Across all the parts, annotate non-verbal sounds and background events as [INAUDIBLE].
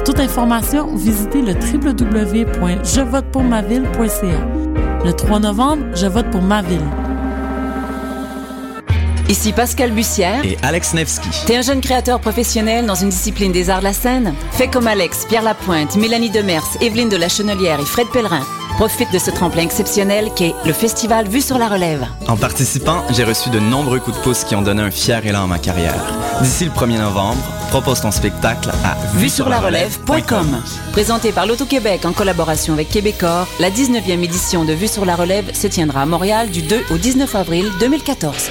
Pour toute information, visitez le www.jevotepourmaville.ca. Le 3 novembre, je vote pour ma ville. Ici Pascal Bussière. Et Alex Nevsky. T'es un jeune créateur professionnel dans une discipline des arts de la scène? Fais comme Alex, Pierre Lapointe, Mélanie Demers, Evelyne de la Chenelière et Fred Pellerin. Profite de ce tremplin exceptionnel qu'est le festival Vue sur la relève. En participant, j'ai reçu de nombreux coups de pouce qui ont donné un fier élan à ma carrière. D'ici le 1er novembre, propose ton spectacle à vue-sur-la-relève.com. Présenté par l'Auto-Québec en collaboration avec Québecor, la 19e édition de Vue sur la relève se tiendra à Montréal du 2 au 19 avril 2014.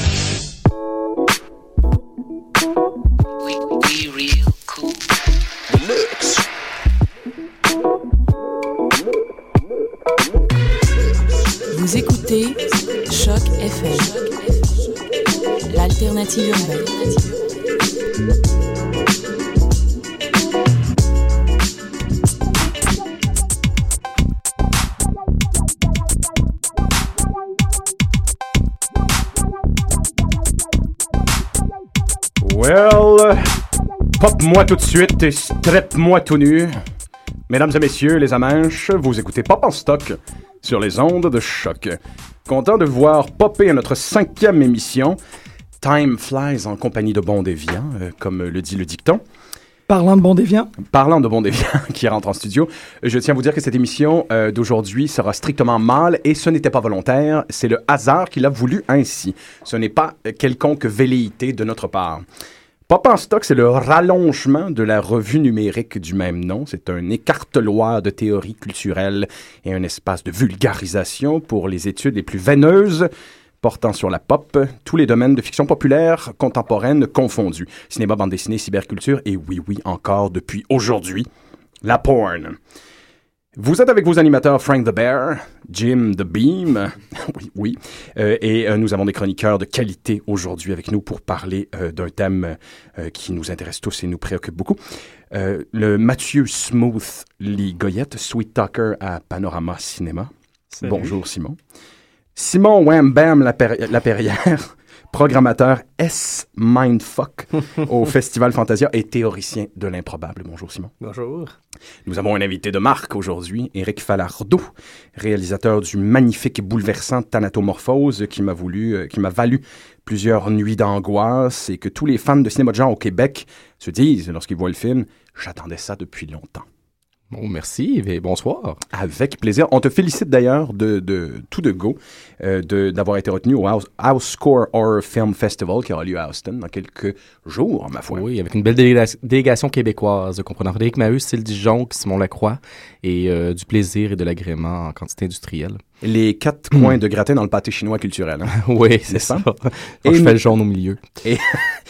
écoutez Choc FM, l'alternative urbaine. Well, pop-moi tout de suite et strep-moi tout nu. Mesdames et messieurs, les amanches, vous écoutez Pop en stock sur les ondes de choc. Content de voir popper à notre cinquième émission. Time flies en compagnie de bons déviants, euh, comme le dit le dicton. Parlant de bon déviant. Parlant de bons déviants [LAUGHS] qui rentrent en studio, je tiens à vous dire que cette émission euh, d'aujourd'hui sera strictement mâle et ce n'était pas volontaire, c'est le hasard qui l'a voulu ainsi. Ce n'est pas euh, quelconque velléité de notre part. Pop en stock, c'est le rallongement de la revue numérique du même nom. C'est un écarteloir de théories culturelles et un espace de vulgarisation pour les études les plus veineuses portant sur la pop, tous les domaines de fiction populaire contemporaine confondus. Cinéma, bande dessinée, cyberculture et oui, oui, encore depuis aujourd'hui, la porn. Vous êtes avec vos animateurs Frank the Bear, Jim the Beam, [LAUGHS] oui, oui, euh, et euh, nous avons des chroniqueurs de qualité aujourd'hui avec nous pour parler euh, d'un thème euh, qui nous intéresse tous et nous préoccupe beaucoup. Euh, le Mathieu Smooth Lee Goyette, Sweet Talker à Panorama Cinéma. Salut. Bonjour Simon. Simon Wham Bam Laper- Laperrière, programmateur S Mindfuck au [LAUGHS] Festival Fantasia et théoricien de l'improbable. Bonjour Simon. Bonjour. Nous avons un invité de marque aujourd'hui, Éric Falardeau, réalisateur du magnifique et bouleversant Thanatomorphose qui m'a voulu, euh, qui m'a valu plusieurs nuits d'angoisse et que tous les fans de cinéma de genre au Québec se disent lorsqu'ils voient le film, j'attendais ça depuis longtemps. Bon, merci et bonsoir. Avec plaisir. On te félicite d'ailleurs de, de tout de go euh, de- d'avoir été retenu au House, House Score Horror Film Festival qui aura lieu à Austin dans quelques jours, ma foi. Oui, avec une belle déléga- délégation québécoise, comprenant Frédéric Maheu, Cécile Dijon, Simon Lacroix et euh, du plaisir et de l'agrément en quantité industrielle. Les quatre coins de gratin dans le pâté chinois culturel. hein. [LAUGHS] oui, c'est ça. pas? Et je nous- fais le jaune au milieu. Et,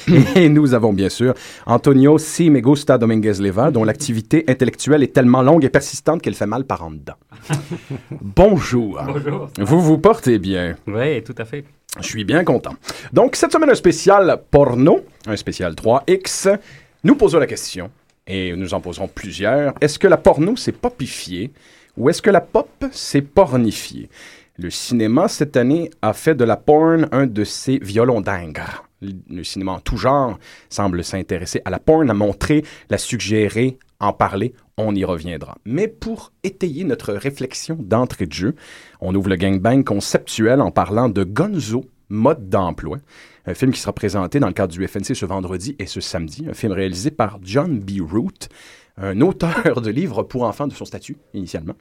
[LAUGHS] et nous avons bien sûr Antonio C. Me Gusta Dominguez Leva, dont l'activité intellectuelle est tellement longue et persistante qu'elle fait mal par en dedans. [LAUGHS] Bonjour. Bonjour. Vous vous portez bien. Oui, tout à fait. Je suis bien content. Donc, cette semaine, un spécial porno, un spécial 3X. Nous posons la question Et nous en poserons plusieurs. Est-ce que la porno s'est popifiée ou est-ce que la pop s'est pornifiée? Le cinéma, cette année, a fait de la porn un de ses violons dingues. Le cinéma en tout genre semble s'intéresser à la porn, à montrer, la suggérer, en parler. On y reviendra. Mais pour étayer notre réflexion d'entrée de jeu, on ouvre le gangbang conceptuel en parlant de Gonzo, mode d'emploi. Un film qui sera présenté dans le cadre du FNC ce vendredi et ce samedi. Un film réalisé par John B. Root, un auteur de livres pour enfants de son statut initialement,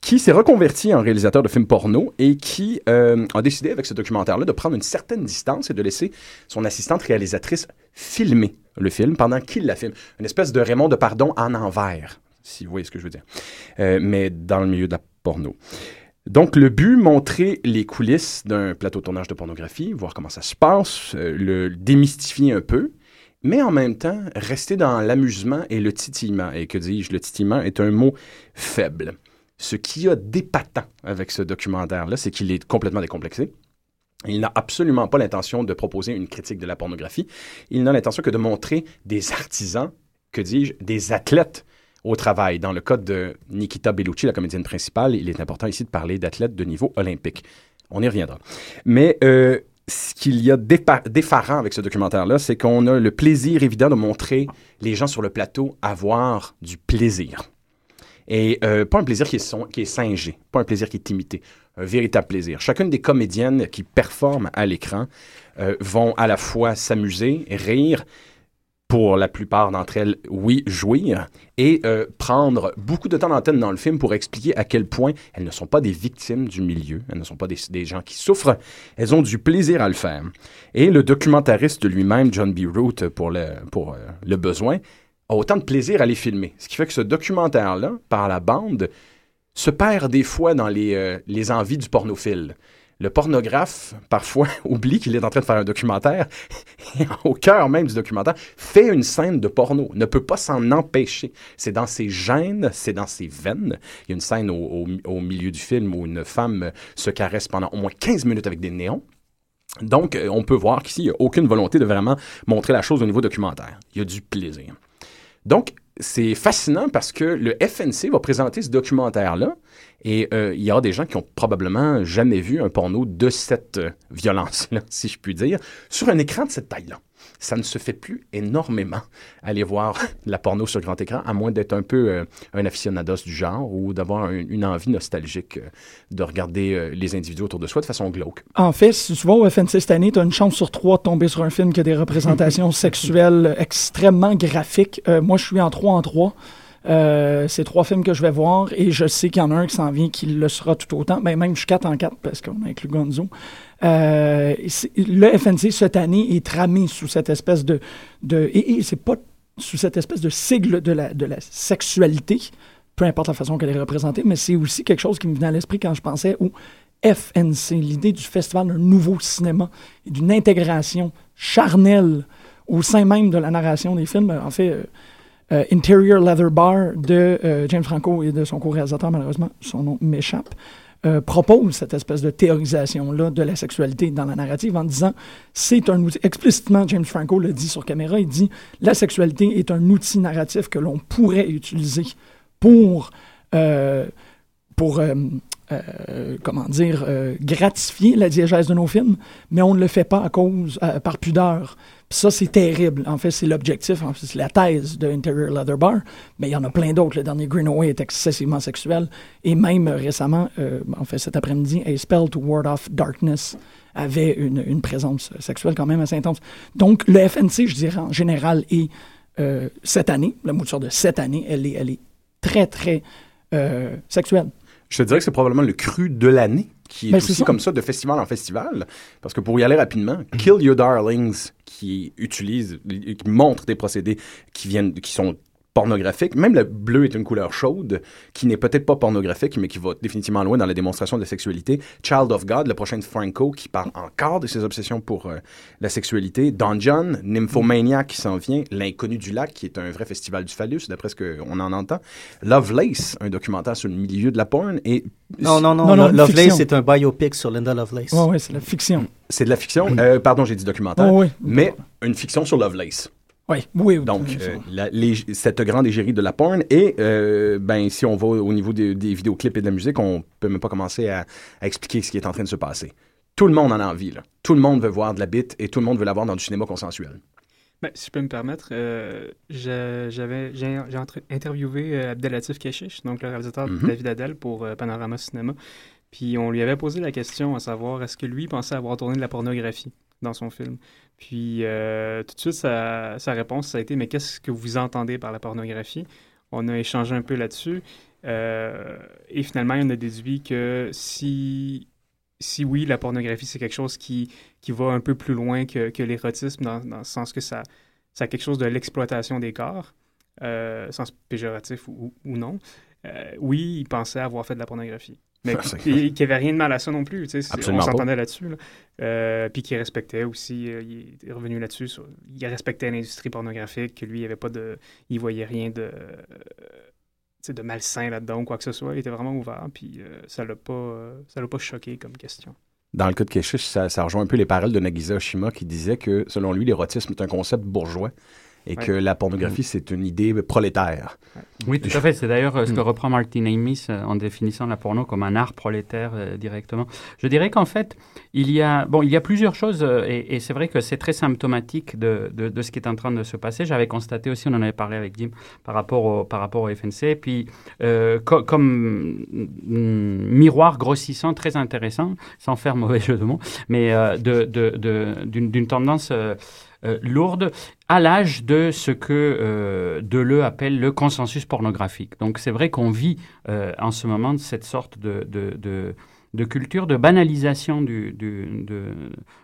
qui s'est reconverti en réalisateur de films porno et qui euh, a décidé avec ce documentaire-là de prendre une certaine distance et de laisser son assistante réalisatrice filmer le film pendant qu'il la filme. Une espèce de Raymond de Pardon en envers, si vous voyez ce que je veux dire, Euh, mais dans le milieu de la porno. Donc, le but, montrer les coulisses d'un plateau tournage de pornographie, voir comment ça se passe, euh, le démystifier un peu, mais en même temps, rester dans l'amusement et le titillement. Et que dis-je, le titillement est un mot faible. Ce qui a d'épatant avec ce documentaire-là, c'est qu'il est complètement décomplexé. Il n'a absolument pas l'intention de proposer une critique de la pornographie. Il n'a l'intention que de montrer des artisans, que dis-je, des athlètes au travail. Dans le cas de Nikita Bellucci, la comédienne principale, il est important ici de parler d'athlètes de niveau olympique. On y reviendra. Mais euh, ce qu'il y a d'effarant avec ce documentaire-là, c'est qu'on a le plaisir évident de montrer les gens sur le plateau avoir du plaisir. Et euh, pas un plaisir qui est, son- qui est singé, pas un plaisir qui est imité, un véritable plaisir. Chacune des comédiennes qui performent à l'écran euh, vont à la fois s'amuser, rire, pour la plupart d'entre elles, oui, jouir, et euh, prendre beaucoup de temps d'antenne dans le film pour expliquer à quel point elles ne sont pas des victimes du milieu, elles ne sont pas des, gens qui souffrent, elles ont du plaisir à le faire. Et le documentariste lui-même, John B. Root, pour le, pour, euh, le besoin, a autant de plaisir à les filmer. Ce qui fait que ce documentaire-là, par la bande, se perd des fois dans les, euh, les envies du pornophile. Le pornographe, parfois, [LAUGHS] oublie qu'il est en train de faire un documentaire et, [LAUGHS] au cœur même du documentaire, fait une scène de porno, ne peut pas s'en empêcher. C'est dans ses gènes, c'est dans ses veines. Il y a une scène au, milieu du film où une femme se caresse pendant au moins 15 minutes avec des néons. Donc, on peut voir qu'ici, il n'y a aucune volonté de vraiment montrer la chose au niveau documentaire. Il y a du plaisir. Donc, c'est fascinant parce que le FNC va présenter ce documentaire-là et euh, il y aura des gens qui ont probablement jamais vu un porno de cette euh, violence-là, [LAUGHS] si je puis dire, sur un écran de cette taille-là. Ça ne se fait plus énormément aller voir [LAUGHS] la porno sur grand écran, à moins d'être un peu euh, un aficionados du genre ou d'avoir un- une envie nostalgique de regarder les individus autour de soi de façon glauque. En fait, si tu vas au FNC cette année, tu as une chance sur trois de tomber sur un film qui a des représentations [LAUGHS] sexuelles extrêmement graphiques. Moi, je suis en 3 en 3. Euh, c'est trois films que je vais voir et je sais qu'il y en a un qui s'en vient qui le sera tout autant. Ben, même je suis 4 en 4 parce qu'on a inclus Gonzo. Euh, le FNC cette année est tramé sous cette espèce de. et, et c'est pas sous cette espèce de sigle de la, de la sexualité, peu importe la façon qu'elle est représentée, mais c'est aussi quelque chose qui me venait à l'esprit quand je pensais au FNC, l'idée du festival d'un nouveau cinéma et d'une intégration charnelle au sein même de la narration des films. En fait, euh, Interior Leather Bar de euh, James Franco et de son co-réalisateur, malheureusement, son nom m'échappe, euh, propose cette espèce de théorisation-là de la sexualité dans la narrative en disant c'est un outil. Explicitement, James Franco le dit sur caméra il dit la sexualité est un outil narratif que l'on pourrait utiliser pour. pour euh, comment dire, euh, gratifier la diégèse de nos films, mais on ne le fait pas à cause, euh, par pudeur. Ça, c'est terrible. En fait, c'est l'objectif, en fait, c'est la thèse de Interior Leather Bar, mais il y en a plein d'autres. Le dernier Greenaway est excessivement sexuel, et même récemment, en fait, cet après-midi, A Spell to Ward Off Darkness avait une, présence sexuelle quand même assez intense. Donc, le FNC, je dirais, en général, est, cette année, la mouture de cette année, elle est, elle est très, très sexuelle. Je te dirais que c'est probablement le cru de l'année qui est Ben, aussi ça. comme ça de festival en festival. Parce que pour y aller rapidement, Kill Your Darlings, qui utilise, qui montre des procédés qui viennent, qui sont pornographiques. Même le bleu est une couleur chaude, qui n'est peut-être pas pornographique, mais qui va définitivement loin dans la démonstration de la sexualité. Child of God, le prochain de Franco, qui parle encore de ses obsessions pour euh, la sexualité. Dungeon, Nymphomania qui s'en vient. L'Inconnu du lac, qui est un vrai festival du phallus, d'après ce qu'on en entend. Lovelace, un documentaire sur le milieu de la porn. Et Non, non, non. Non, non, Lo- Lovelace, c'est un biopic sur Linda Lovelace. Oui, oui, c'est la fiction. C'est de la fiction. Euh, pardon, j'ai dit documentaire. Oh, oui. Mais une fiction sur Lovelace. Oui, oui. Donc, oui, euh, la- les- cette grande égérie de la porn. Et, euh, ben, si on va au niveau des, des vidéoclips et de la musique, on peut même pas commencer à, à expliquer ce qui est en train de se passer. Tout le monde en a envie, là. Tout le monde veut voir de la bite et tout le monde veut la voir dans du cinéma consensuel. Ben, si je peux me permettre, euh, j'avais, j'ai, interviewé Abdelatif Keshish, donc le réalisateur Mhm. de David Adel pour euh, Panorama Cinéma. Puis on lui avait posé la question à savoir est-ce que lui pensait avoir tourné de la pornographie dans son film? Puis euh, tout de suite, sa, réponse, ça a été mais qu'est-ce que vous entendez par la pornographie? On a échangé un peu là-dessus. Euh, et finalement, on a déduit que si, si oui, la pornographie, c'est quelque chose qui, qui va un peu plus loin que, que l'érotisme, dans, dans le sens que ça, ça a quelque chose de l'exploitation des corps, euh, sens péjoratif ou, ou non. Euh, oui, il pensait avoir fait de la pornographie. Mais [LAUGHS] qu'il n'y avait rien de mal à ça non plus. Absolument on s'entendait là-dessus. là. Euh, puis qu'il respectait aussi, euh, il est revenu là-dessus, sur- il respectait l'industrie pornographique, que lui, il avait pas de. Il voyait rien de. euh, de malsain là-dedans ou quoi que ce soit. Il était vraiment ouvert, puis euh, ça l'a pas, ça l'a pas choqué comme question. Dans le cas de Keshish, ça, ça rejoint un peu les paroles de Nagisa Oshima qui disait que, selon lui, l'érotisme est un concept bourgeois et Ouais. que la pornographie, c'est une idée prolétaire. Oui, tout à fait. C'est d'ailleurs euh, ce que Mm. reprend Martin Amis euh, en définissant la porno comme un art prolétaire euh, directement. Je dirais qu'en fait, il y a, bon, il y a plusieurs choses euh, et, et c'est vrai que c'est très symptomatique de, de, de ce qui est en train de se passer. J'avais constaté aussi, on en avait parlé avec Jim par rapport au, par rapport au FNC, puis euh, co- comme mm, miroir grossissant très intéressant, sans faire mauvais jeu de mots, mais euh, de, de, de- d'une, d'une tendance euh, lourde à l'âge de ce que euh, Deleu appelle le consensus pornographique. Donc c'est vrai qu'on vit euh, en ce moment cette sorte de, de, de- culture de banalisation du, du,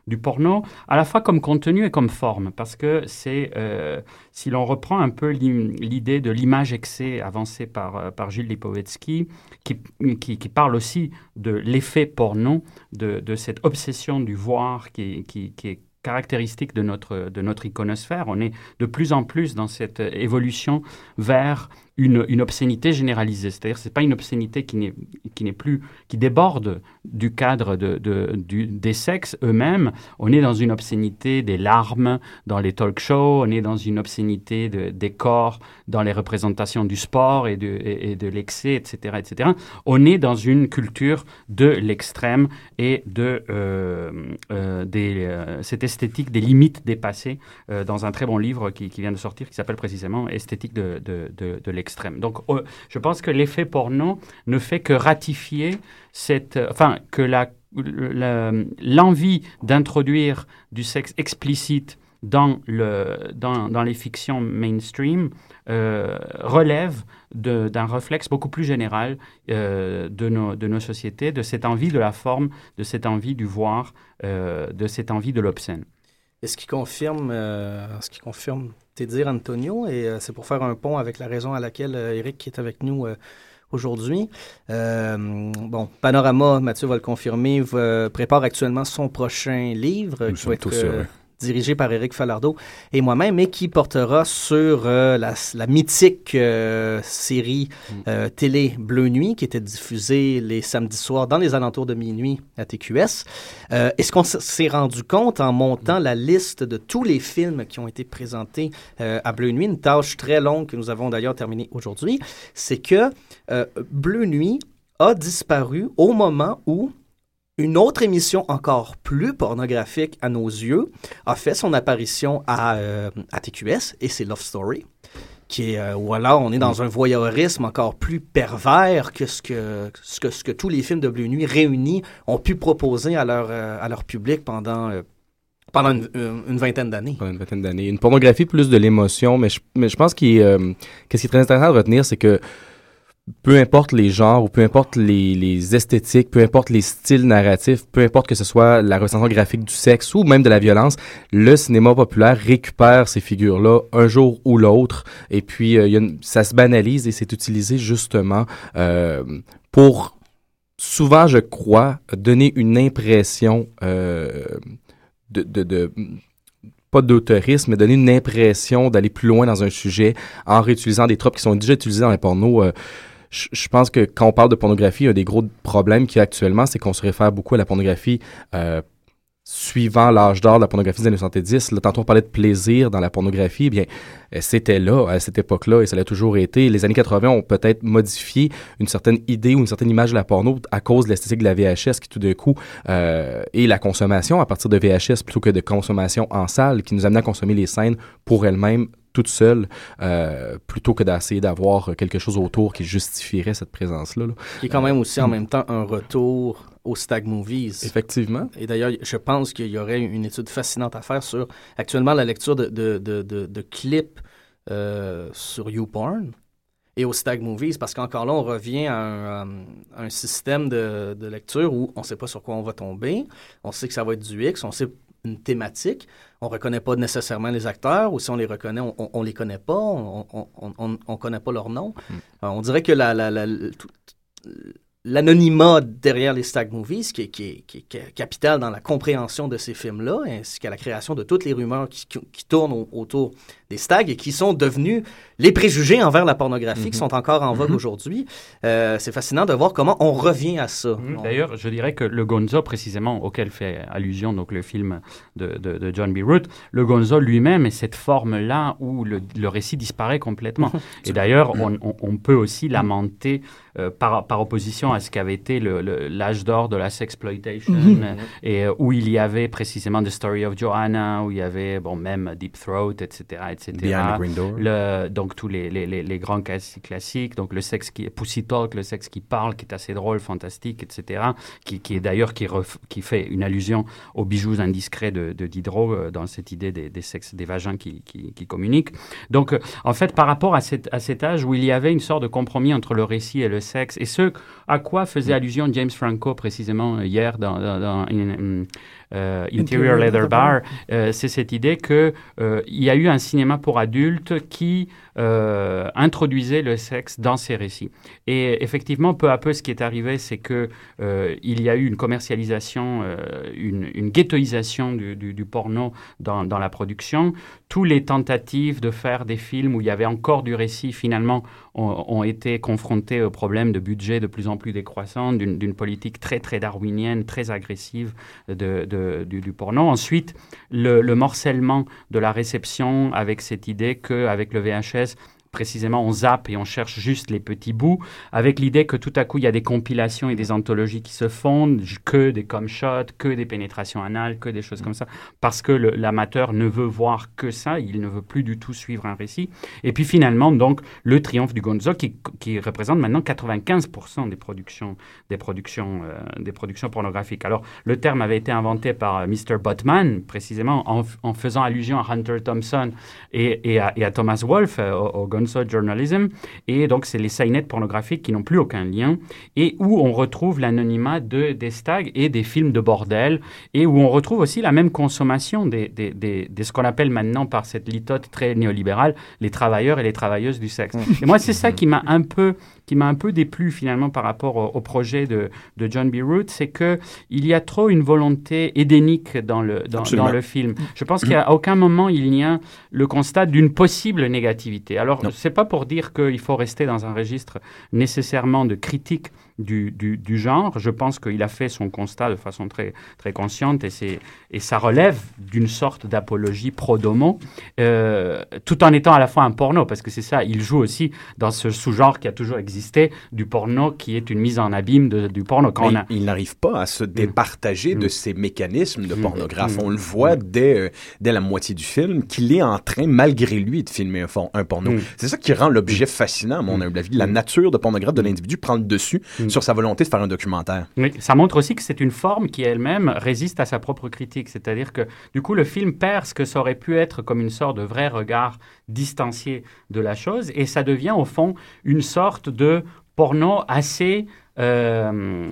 du porno, à la fois comme contenu et comme forme, parce que c'est, euh, si l'on reprend un peu l'idée de l'image excès avancée par, euh, par Gilles Lipovetsky, qui, qui, qui parle aussi de l'effet porno, de, de cette obsession du voir qui, qui, qui est caractéristique de notre, de notre iconosphère. On est de plus en plus dans cette évolution vers une, obscénité généralisée. C'est-à-dire ce n'est pas une obscénité qui n'est, qui n'est plus, qui déborde du cadre de, des sexes eux-mêmes. On est dans une obscénité des larmes dans les talk shows, on est dans une obscénité de- des corps dans les représentations du sport et de, de l'excès, etc., etc. On est dans une culture de l'extrême et de euh, euh, des, euh, cette esthétique des limites dépassées dans un très bon livre qui, vient de sortir qui s'appelle précisément Esthétique de, de Donc euh, je pense que l'effet porno ne fait que ratifier cette, euh, enfin que l'envie d'introduire du sexe explicite dans, le, dans, dans les fictions mainstream euh, relève d'un réflexe beaucoup plus général de, nos, de nos sociétés, de cette envie de la forme, de cette envie du voir, de cette envie de l'obscène. Et ce qui confirme, ce qui confirme tes dires, Antonio, et euh, c'est pour faire un pont avec la raison à laquelle euh, Eric qui est avec nous euh, aujourd'hui. Euh, bon, Panorama, Mathieu va le confirmer, va- prépare actuellement son prochain livre Nous qui sommes va être tous heureux. Dirigé par Eric Falardeau et moi-même, et qui portera sur euh, la, la mythique euh, série euh, télé Bleu Nuit qui était diffusée les samedis soirs dans les alentours de minuit à TQS. Et ce qu'on s'est rendu compte en montant la liste de tous les films qui ont été présentés à Bleu Nuit, une tâche très longue que nous avons d'ailleurs terminée aujourd'hui, c'est que Bleu Nuit a disparu au moment où une autre émission encore plus pornographique à nos yeux a fait son apparition à, euh, à TQS et c'est Love Story. Qui est, euh, on est dans un voyeurisme encore plus pervers que ce que, ce que, ce que tous les films de Bleu Nuit réunis ont pu proposer à leur, euh, à leur public pendant, pendant une, vingtaine d'années. Pendant une vingtaine d'années. Une pornographie plus de l'émotion, mais je, mais je pense que ce qui est très intéressant de retenir, c'est que peu importe les genres ou peu importe les, esthétiques, peu importe les styles narratifs, peu importe que ce soit la représentation graphique du sexe ou même de la violence, le cinéma populaire récupère ces figures-là un jour ou l'autre et puis euh, ça se banalise et c'est utilisé justement euh, pour souvent, je crois, donner une impression euh, de, de, de pas d'autorisme, mais donner une impression d'aller plus loin dans un sujet en réutilisant des tropes qui sont déjà utilisés dans les pornos. Je pense que quand on parle de pornographie, un des gros problèmes qu'il y a actuellement, c'est qu'on se réfère beaucoup à la pornographie euh, suivant l'âge d'or de la pornographie des années 70. Là, tantôt, on parlait de plaisir dans la pornographie. Eh bien, euh, c'était là, à cette époque-là, et ça l'a toujours été. Les années 80 ont peut-être modifié une certaine idée ou une certaine image de la porno à cause de l'esthétique de la VHS qui, tout d'un coup, euh, et la consommation à partir de VHS plutôt que de consommation en salle, qui nous amenait à consommer les scènes pour elles-mêmes toute seule, euh, plutôt que d'essayer d'avoir quelque chose autour qui justifierait cette présence-là. là. Qui est quand même aussi en même temps un retour aux stag movies. Effectivement. Et d'ailleurs, je pense qu'il y aurait une étude fascinante à faire sur actuellement la lecture de, de, de, de, de clips euh, sur YouPorn et aux stag movies, parce qu'encore là, on revient à un, euh, un système de, de lecture où on ne sait pas sur quoi on va tomber, on sait que ça va être du X, on sait une thématique, on reconnaît pas nécessairement les acteurs, ou si on les reconnaît, on, on, on les connaît pas, on, on, on, on connaît pas leur nom. Euh, on dirait que la, la, la, la- tout- l'anonymat derrière les stag movies, qui est, qui, est, qui est ca- capital dans la compréhension de ces films-là, ainsi qu'à la création de toutes les rumeurs qui, tournent au- autour des stags et qui sont devenus les préjugés envers la pornographie, qui Mhm. sont encore en vogue Mhm. aujourd'hui. Euh, c'est fascinant de voir comment on revient à ça. On- D'ailleurs, je dirais que le Gonzo, précisément, auquel fait allusion donc le film de, de- de John B. Root, le Gonzo lui-même est cette forme-là où le, le récit disparaît complètement. [LAUGHS] Et d'ailleurs, on, on- on peut aussi lamenter euh, par, par opposition à ce qu'avait été le- le- l'âge d'or de la sexploitation, Mhm. et euh, où il y avait précisément The Story of Joanna, où il y avait bon même Deep Throat, etc., etc. Behind the Green Door. Le- donc tous les, les, les, les grands classi- classiques, donc le sexe qui Pussy Talk, le sexe qui parle, qui est assez drôle, fantastique, etc. Qui, qui est d'ailleurs qui, ref- qui fait une allusion aux bijoux indiscrets de, de Diderot euh, dans cette idée des, des sexes, des vagins qui, qui, qui communiquent. Donc euh, en fait par rapport à, cette, à cet âge où il y avait une sorte de compromis entre le récit et le sexe, et ce à quoi faisait allusion James Franco précisément euh, hier dans, dans, dans in- in- euh, Interior Leather Bar, euh, c'est cette idée que euh, il y a eu un cinéma pour adultes qui euh, introduisait le sexe dans ses récits. Et effectivement, peu à peu, ce qui est arrivé, c'est que euh, y a eu une commercialisation, euh, une, ghettoisation du, porno dans, la production. Tous les tentatives de faire des films où il y avait encore du récit, finalement, ont, été confrontés au problème de budget de plus en plus décroissant, d'une politique très, très darwinienne, très agressive de, du porno. Ensuite, le, le morcellement de la réception avec cette idée qu'avec le VHS, is précisément, on zappe et on cherche juste les petits bouts, avec l'idée que tout à coup, il y a des compilations et des anthologies qui se fondent, que des com shots, que des pénétrations anales, que des choses comme ça, parce que l'amateur ne veut voir que ça, il ne veut plus du tout suivre un récit. Et puis finalement, donc, le triomphe du Gonzo, qui, représente maintenant 95% des productions, des, productions, euh, des productions pornographiques. Alors, le terme avait été inventé par euh, Mr. Botman, précisément, en, faisant allusion à Hunter Thompson et, à, Thomas Wolfe, euh, au Gonzo Journalism. Et donc, c'est les sainettes pornographiques qui n'ont plus aucun lien et où on retrouve l'anonymat de, des stags et des films de bordel et où on retrouve aussi la même consommation des, des, des, des- ce qu'on appelle maintenant par cette litote très néolibérale les travailleurs et les travailleuses du sexe. Et moi, c'est ça qui m'a un peu qui m'a un peu déplu finalement par rapport au, au projet de, de John B. Root, c'est que il y a trop une volonté édénique dans le, dans, dans le film. Je pense qu'à aucun moment il n'y a le constat d'une possible négativité. Alors, c'est pas pour dire qu'il faut rester dans un registre nécessairement de critique du, du, du genre. Je pense qu'il a fait son constat de façon très, très consciente et, c'est, et ça relève d'une sorte d'apologie pro-domo, euh, tout en étant à la fois un porno, parce que c'est ça, il joue aussi dans ce sous-genre qui a toujours existé du porno, qui est une mise en abîme de- du porno. Quand on a... il, n'arrive pas à se départager de ces mécanismes de pornographe. Mm. On le voit dès, euh, dès la moitié du film qu'il est en train, malgré lui, de filmer un, un porno. Mm. C'est ça qui rend l'objet fascinant, à mon humble avis. La nature de pornographe de l'individu prend le dessus sur sa volonté de faire un documentaire. Oui, ça montre aussi que c'est une forme qui elle-même résiste à sa propre critique. C'est-à-dire que du coup, le film perd ce que ça aurait pu être comme une sorte de vrai regard distancié de la chose et ça devient au fond une sorte de porno assez euh,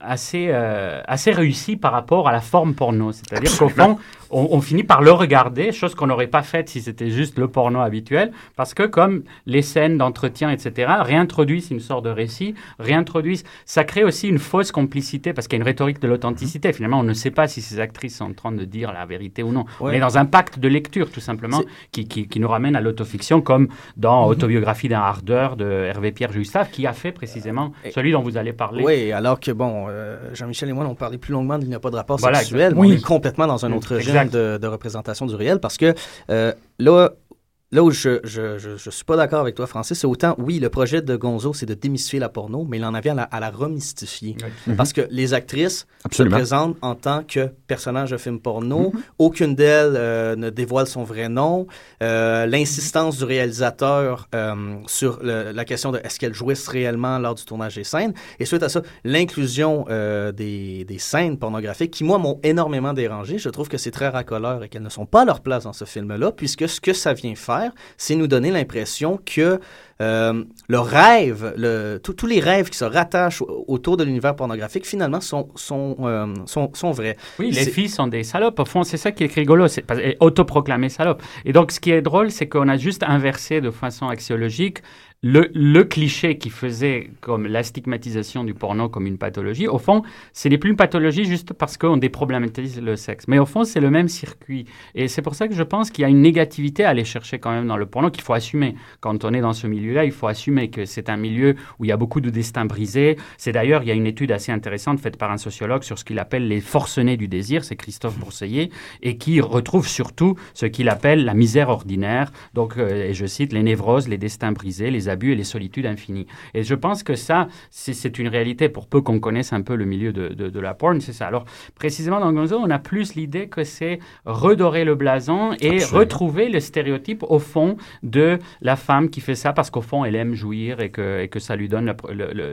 assez, euh, assez réussi par rapport à la forme porno. C'est-à-dire qu'au fond, on, on finit par le regarder, chose qu'on n'aurait pas faite si c'était juste le porno habituel, parce que comme les scènes d'entretien, etc., réintroduisent une sorte de récit, réintroduisent, ça crée aussi une fausse complicité, parce qu'il y a une rhétorique de l'authenticité. Finalement, on ne sait pas si ces actrices sont en train de dire la vérité ou non. On Ouais. est dans un pacte de lecture, tout simplement, qui, qui, qui nous ramène à l'autofiction, comme dans Autobiographie d'un ardeur de Hervé Pierre Gustave, qui a fait précisément celui dont vous allez parler. Oui, alors que, bon, euh, Jean-Michel et moi, on parlait plus longuement d'Il n'y a pas de rapport Voilà, sexuel. mais On Oui. est complètement dans un Mm, autre exact. régime de, de représentation du réel parce que euh, là, là où je, je, je, je suis pas d'accord avec toi, Francis, c'est autant, oui, le projet de Gonzo, c'est de démystifier la porno, mais il en avait à la, à la remystifier. Mhm. Parce que les actrices Absolument. se présentent en tant que personnages de film porno. Mhm. Aucune d'elles euh, ne dévoile son vrai nom. Euh, L'insistance du réalisateur euh, sur le- la question de est-ce qu'elles jouissent réellement lors du tournage des scènes. Et suite à ça, l'inclusion euh, des, des scènes pornographiques qui, moi, m'ont énormément dérangé. Je trouve que c'est très racoleur et qu'elles ne sont pas à leur place dans ce film-là, puisque ce que ça vient faire, c'est nous donner l'impression que euh, le rêve, le, tous- tous les rêves qui se rattachent au- autour de l'univers pornographique, finalement, sont, sont, euh, sont, sont vrais. Oui, les filles sont des salopes. Au fond, c'est ça qui est rigolo, c'est autoproclamées salopes. Et donc, ce qui est drôle, c'est qu'on a juste inversé de façon axiologique le, le cliché qui faisait comme la stigmatisation du porno comme une pathologie. Au fond, ce n'est plus une pathologie juste parce qu'on déproblématise le sexe. Mais au fond, c'est le même circuit. Et c'est pour ça que je pense qu'il y a une négativité à aller chercher quand même dans le porno qu'il faut assumer. Quand on est dans ce milieu-là, il faut assumer que c'est un milieu où il y a beaucoup de destins brisés. C'est d'ailleurs, il y a une étude assez intéressante faite par un sociologue sur ce qu'il appelle les forcenés du désir, c'est Christophe Bourseiller, et qui retrouve surtout ce qu'il appelle la misère ordinaire. Donc, euh, et je cite, les névroses, les destins brisés, les abus et les solitudes infinies. Et je pense que ça, c'est- une réalité pour peu qu'on connaisse un peu le milieu de, de, de la porn, c'est ça. Alors, précisément dans Gonzo, on a plus l'idée que c'est redorer le blason et Absolument. retrouver le stéréotype au fond de la femme qui fait ça parce qu'au fond, elle aime jouir et que, et que ça lui donne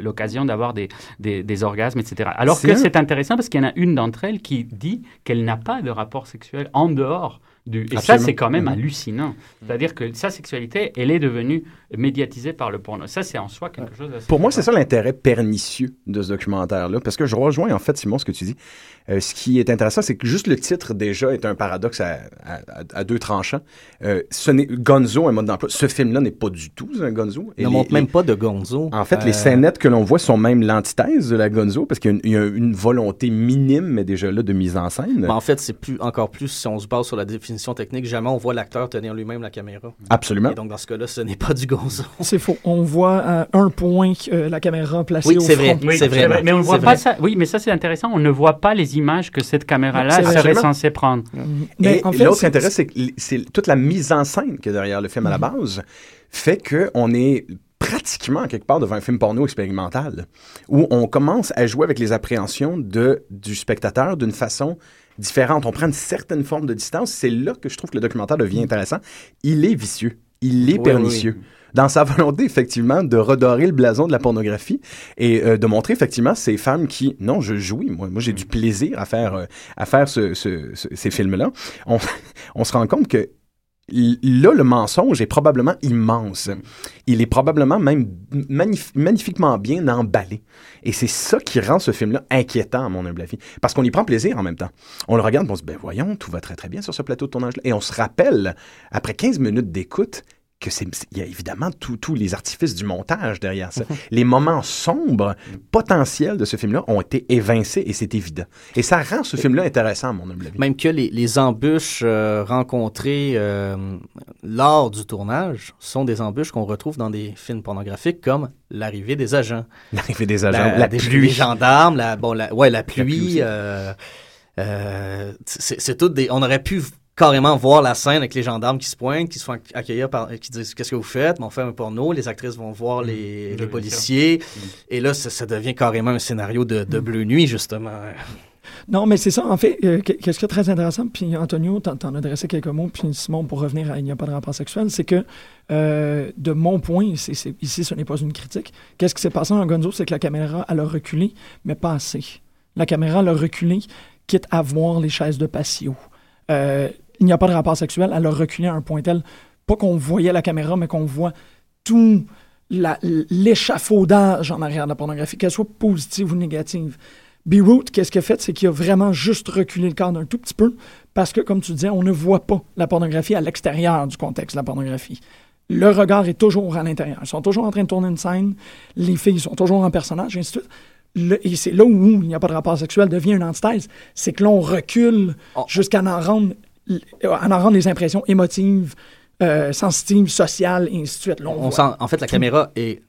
l'occasion d'avoir des, des, des orgasmes, etc. Alors que un- c'est intéressant parce qu'il y en a une d'entre elles qui dit qu'elle n'a pas de rapport sexuel en dehors du... Et ça, c'est quand même Mhm. hallucinant. C'est-à-dire que sa sexualité, elle est devenue médiatisée par le porno. Ça, c'est en soi quelque chose Pour moi, c'est ça l'intérêt pernicieux de ce documentaire-là, parce que je rejoins en fait, Simon, ce que tu dis. Euh, ce qui est intéressant, c'est que juste le titre déjà est un paradoxe à, à- à- à deux tranchants. Euh, ce n'est Gonzo, un mode d'emploi. Ce film-là n'est pas du tout un Gonzo. Il ne montre les- même pas de Gonzo. En fait, Euh, les scénettes que l'on voit sont même l'antithèse de la Gonzo, parce qu'il y a une, il y a une volonté minime, mais déjà là, de mise en scène. Mais en fait, c'est plus encore plus si on se base sur la définition technique. Jamais on voit l'acteur tenir lui-même la caméra. Absolument. Et donc dans ce cas-là, ce n'est pas du gonzo. [LAUGHS] C'est faux. On voit à un point euh, la caméra placée Oui, au c'est front. vrai. Oui, C'est vrai. Mais on ne voit pas vrai. ça. Oui, mais ça, c'est intéressant. On ne voit pas les images que cette caméra-là serait Absolument. censée prendre. Mais Et en fait, l'autre c'est- intérêt, c'est que c'est toute la mise en scène qui est derrière le film à la base fait qu'on est pratiquement quelque part devant un film porno expérimental où on commence à jouer avec les appréhensions de, du spectateur d'une façon différente. On prend une certaine forme de distance. C'est là que je trouve que le documentaire devient intéressant. Il est vicieux. Il est Oui, pernicieux. Dans sa [LAUGHS] volonté, effectivement, de redorer le blason de la pornographie et euh, de montrer, effectivement, ces femmes qui, non, je jouis, moi, moi j'ai du plaisir à faire, euh, à faire ce- ce- ce- ces films-là. On, [LAUGHS] on se rend compte que là, le mensonge est probablement immense. Il est probablement même magnif- magnifiquement bien emballé. Et c'est ça qui rend ce film-là inquiétant, à mon humble avis. Parce qu'on y prend plaisir en même temps. On le regarde on se dit, ben voyons, tout va très très bien sur ce plateau de tournage-là. Et on se rappelle, après 15 minutes d'écoute, que c'est il y a évidemment tous les artifices du montage derrière ça. les moments sombres potentiels de ce film-là ont été évincés et c'est évident. Et ça rend ce film-là intéressant, à mon humble avis. Même que les, les embûches euh, rencontrées euh, lors du tournage sont des embûches qu'on retrouve dans des films pornographiques comme l'arrivée des agents. L'arrivée des agents, la, des, pluie. les gendarmes, la, bon, la, ouais, la pluie pluie. aussi. euh, c'est c'est tout des. On aurait pu carrément voir la scène avec les gendarmes qui se pointent, qui se font accueillir par, qui disent qu'est-ce que vous faites, Mais on fait un porno, les actrices vont voir Mm. les, policiers, et là ça, ça devient carrément un scénario de, Mm. de Bleu Nuit justement. Non, mais c'est ça. En fait, euh, qu- qu'est-ce qui est très intéressant, puis Antonio, t'en t'en as adressé quelques mots, puis Simon, pour revenir à Il n'y a pas de rapport sexuel, c'est que, euh, de mon point, c'est- c'est- ici, ce n'est pas une critique, qu'est-ce qui s'est passé en Gonzo, c'est que la caméra, elle a reculé, mais pas assez. La caméra, elle a reculé, quitte à voir les chaises de patio. Euh, il n'y a pas de rapport sexuel, elle a reculé à un point tel, pas qu'on voyait la caméra, mais qu'on voit tout l'échafaudage en arrière de la pornographie, qu'elle soit positive ou négative. B-Root, qu'est-ce qu'il a fait? C'est qu'il a vraiment juste reculé le cadre un tout petit peu parce que, comme tu disais, on ne voit pas la pornographie à l'extérieur du contexte de la pornographie. Le regard est toujours à l'intérieur. Ils sont toujours en train de tourner une scène, les filles sont toujours en personnage, et ainsi de suite. Le- et c'est là où il n'y a pas de rapport sexuel devient une antithèse. C'est que l'on recule jusqu'à en rendre, à en rendre les impressions émotives, euh, sensitives, sociales, et ainsi de suite. Là, on sent, en fait, la tout. caméra est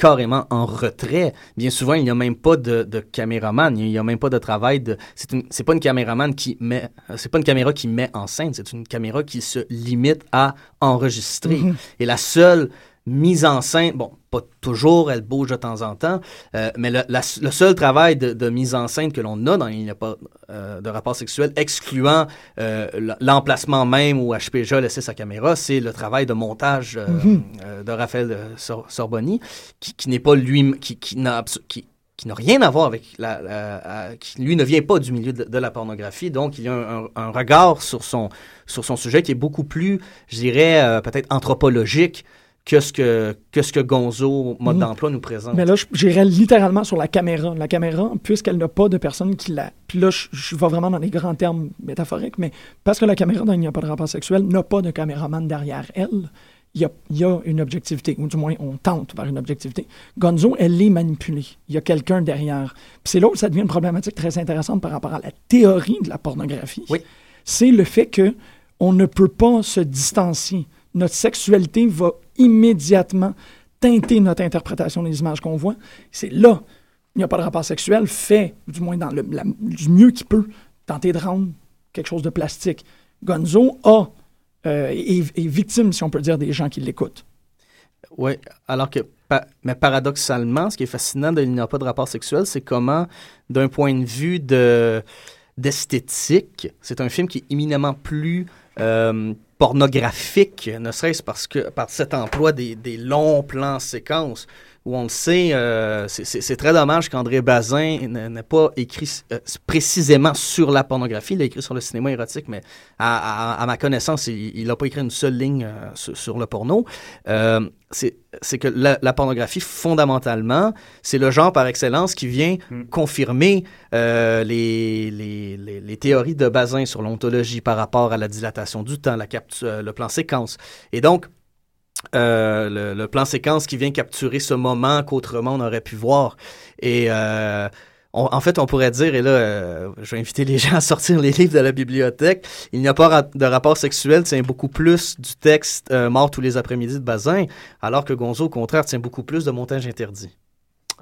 carrément en retrait. Bien souvent, il n'y a même pas de, de caméraman, il n'y a même pas de travail de. C'est une, c'est pas une caméraman qui met, c'est pas une caméra qui met en scène, c'est une caméra qui se limite à enregistrer. Mhm. Et la seule mise en scène, bon, pas toujours, elle bouge de temps en temps, euh, mais le, la- le seul travail de, de mise en scène que l'on a dans Il n'y a pas euh, de rapport sexuel, excluant euh, l'emplacement même où HPG a laissé sa caméra, c'est le travail de montage euh, Mhm. de Raphaël Sor- Sorboni, qui, qui n'est pas lui, qui, qui n'a qui, qui n'a rien à voir avec la, la- à- qui lui ne vient pas du milieu de, de la pornographie, donc il y a un, un- un regard sur son sur son sujet qui est beaucoup plus, je dirais euh, peut-être anthropologique que ce que que ce que Gonzo mode Mhm. d'emploi nous présente. Mais là, je- j'irais littéralement sur la caméra. La caméra, puisqu'elle n'a pas de personne qui la. Puis là, je, je vais vraiment dans les grands termes métaphoriques, mais parce que la caméra, dans Il n'y a pas de rapport sexuel, n'a pas de caméraman derrière elle, il y a, il y a une objectivité, ou du moins, on tente vers une objectivité. Gonzo, elle est manipulée. Il y a quelqu'un derrière. Puis c'est là où ça devient une problématique très intéressante par rapport à la théorie de la pornographie. Oui. C'est le fait que on ne peut pas se distancier. Notre sexualité va immédiatement teinter notre interprétation des images qu'on voit. C'est là, il n'y a pas de rapport sexuel, fait, du moins du mieux qu'il peut, tenter de rendre quelque chose de plastique. Gonzo euh, est, victime, si on peut dire, des gens qui l'écoutent. Oui, alors que, mais paradoxalement, ce qui est fascinant de Il n'y a pas de rapport sexuel, c'est comment, d'un point de vue de d'esthétique, c'est un film qui est éminemment plus euh, pornographique, ne serait-ce parce que par cet emploi des, des longs plans séquences où on le sait, euh, c'est- très dommage qu'André Bazin n'ait pas écrit euh, précisément sur la pornographie. Il a écrit sur le cinéma érotique, mais à, à- à ma connaissance, il n'a pas écrit une seule ligne euh, sur, sur le porno. C'est que la, la pornographie, fondamentalement, c'est le genre par excellence qui vient confirmer euh, les, les, les, les théories de Bazin sur l'ontologie par rapport à la dilatation du temps, la le plan séquence. Et donc, euh, le, plan séquence qui vient capturer ce moment qu'autrement on aurait pu voir. Et euh, en fait, on pourrait dire, et là, euh, je vais inviter les [LAUGHS] gens à sortir les livres de la bibliothèque, il n'y a pas de rapport sexuel, tient beaucoup plus du texte euh, Mort tous les après-midi de Bazin, alors que Gonzo, au contraire, tient beaucoup plus de montage interdit.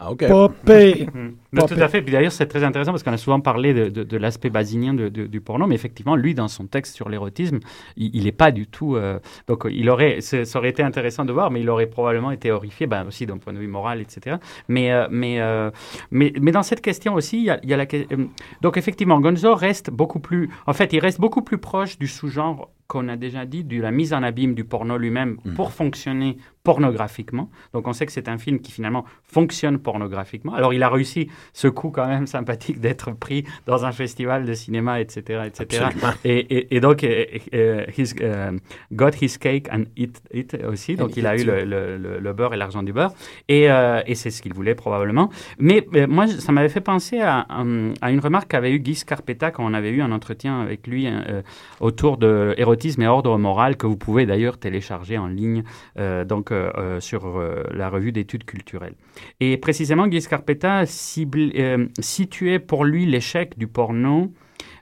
Ah, OK. Pas [LAUGHS] pire. Mais Pas tout à fait. Puis d'ailleurs, c'est très intéressant parce qu'on a souvent parlé de, de- de l'aspect basinien de- de- du porno, mais effectivement, lui, dans son texte sur l'érotisme, il n'est pas du tout. euh, donc, il aurait, ça aurait été intéressant de voir, mais il aurait probablement été horrifié, ben, aussi d'un point de vue moral, etc. Mais, euh, mais, euh, mais, mais dans cette question aussi, il y a, il y a la que- euh, Donc, effectivement, Gonzo reste beaucoup plus. En fait, il reste beaucoup plus proche du sous-genre qu'on a déjà dit, de la mise en abîme du porno lui-même pour fonctionner pornographiquement. Donc on sait que c'est un film qui finalement fonctionne pornographiquement. Alors il a réussi ce coup quand même [LAUGHS] sympathique d'être pris dans un festival de cinéma, etc. etc. Et, et, et donc he's, euh, got his cake and eat it aussi. Donc il a eu le, le- le- le beurre et l'argent du beurre. Et, euh, c'est ce qu'il voulait probablement. Mais euh, moi, ça m'avait fait penser à, euh, à une remarque qu'avait eu Guy Scarpetta quand on avait eu un entretien avec lui euh, autour de érotisme et ordre moral que vous pouvez d'ailleurs télécharger en ligne euh, donc euh, euh, sur la revue d'études culturelles. Et précisément, Guy Scarpetta situait pour lui l'échec du porno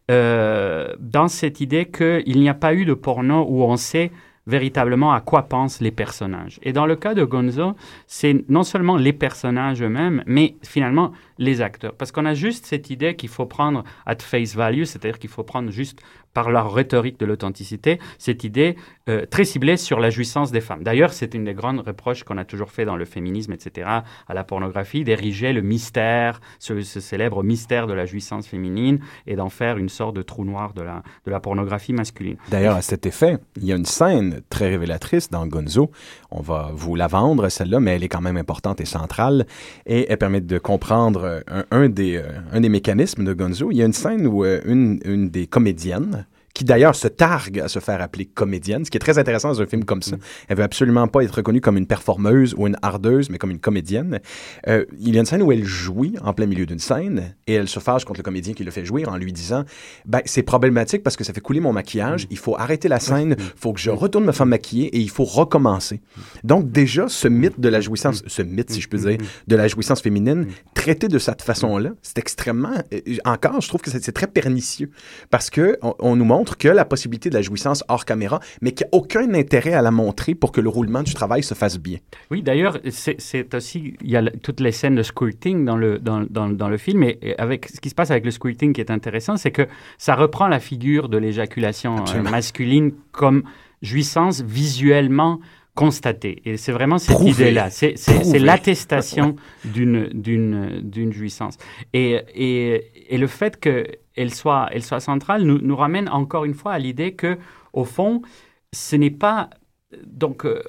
dans cette idée qu'il n'y a pas eu de porno où on sait véritablement à quoi pensent les personnages. Et dans le cas de Gonzo, c'est non seulement les personnages eux-mêmes, mais finalement les acteurs. Parce qu'on a juste cette idée qu'il faut prendre at face value, c'est-à-dire qu'il faut prendre juste par leur rhétorique de l'authenticité, cette idée euh, très ciblée sur la jouissance des femmes. D'ailleurs, c'est une des grandes reproches qu'on a toujours fait dans le féminisme, etc., à la pornographie, d'ériger le mystère, ce, ce célèbre mystère de la jouissance féminine, et d'en faire une sorte de trou noir de la, de la pornographie masculine. D'ailleurs, à cet effet, il y a une scène très révélatrice dans Gonzo. On va vous la vendre, celle-là, mais elle est quand même importante et centrale. Et elle permet de comprendre un, un des, euh, un des mécanismes de Gonzo. Il y a une scène où euh, une, une des comédiennes, qui d'ailleurs se targue à se faire appeler comédienne, ce qui est très intéressant dans un film comme ça. Elle veut absolument pas être reconnue comme une performeuse ou une hardeuse, mais comme une comédienne. Euh, il y a une scène où elle jouit en plein milieu d'une scène et elle se fâche contre le comédien qui le fait jouir en lui disant ben, c'est problématique parce que ça fait couler mon maquillage, il faut arrêter la scène, il faut que je retourne me faire maquiller et il faut recommencer. Donc déjà, ce mythe de la jouissance, ce mythe si je peux dire, de la jouissance féminine, traité de cette façon-là, c'est extrêmement... euh, encore, je trouve que c'est c'est très pernicieux parce que on, on nous montre montre que la possibilité de la jouissance hors caméra, mais qu'il n'y a aucun intérêt à la montrer pour que le roulement du travail se fasse bien. Oui, d'ailleurs, c'est aussi, il y a toutes les scènes de squirting dans le, dans, dans, dans le film, et, avec ce qui se passe avec le squirting qui est intéressant, c'est que ça reprend la figure de l'éjaculation euh, masculine comme jouissance visuellement constatée. Et c'est vraiment cette idée-là. C'est l'attestation [LAUGHS] d'une d'une d'une jouissance. Et, et, et le fait qu'elle soit, elle soit centrale nous, nous ramène encore une fois à l'idée que, au fond, ce n'est pas. Donc. euh,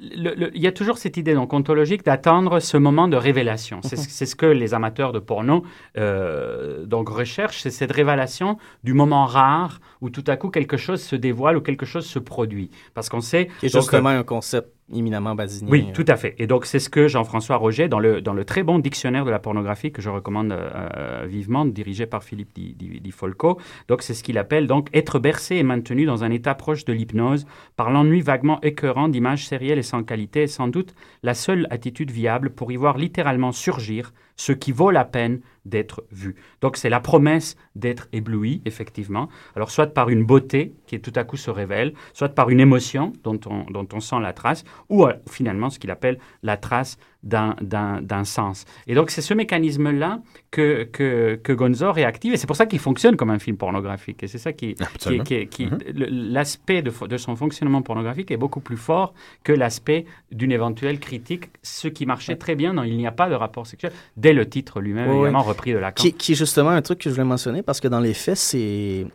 le- le- il y a toujours cette idée donc ontologique d'attendre ce moment de révélation. C'est ce- ce que les amateurs de porno euh, donc recherchent, c'est cette révélation du moment rare où tout à coup quelque chose se dévoile ou quelque chose se produit. Parce qu'on sait Qui est justement un concept éminemment oui, tout à fait. Et donc, c'est ce que Jean-François Roger, dans le, dans le très bon dictionnaire de la pornographie que je recommande euh, euh, vivement, dirigé par Philippe Di, Di- Di Folco, donc c'est ce qu'il appelle donc être bercé et maintenu dans un état proche de l'hypnose par l'ennui vaguement écœurant d'images sérielles et sans qualité est sans doute la seule attitude viable pour y voir littéralement surgir ce qui vaut la peine d'être vu. Donc c'est la promesse d'être ébloui, effectivement. Alors soit par une beauté qui tout à coup se révèle, soit par une émotion dont on, sent la trace, ou euh, finalement ce qu'il appelle la trace d'un- d'un d'un sens. Et donc c'est ce mécanisme-là que, que, que Gonzo réactive, et c'est pour ça qu'il fonctionne comme un film pornographique. Et c'est ça qui, qui, Absolument. qui, qui- Mhm. le- l'aspect de, son fonctionnement pornographique est beaucoup plus fort que l'aspect d'une éventuelle critique, ce qui marchait très bien dans Il n'y a pas de rapport sexuel, dès le titre lui-même, évidemment repris de Lacan. Qui, qui est justement un truc que je voulais mentionner parce que dans les faits, c'est.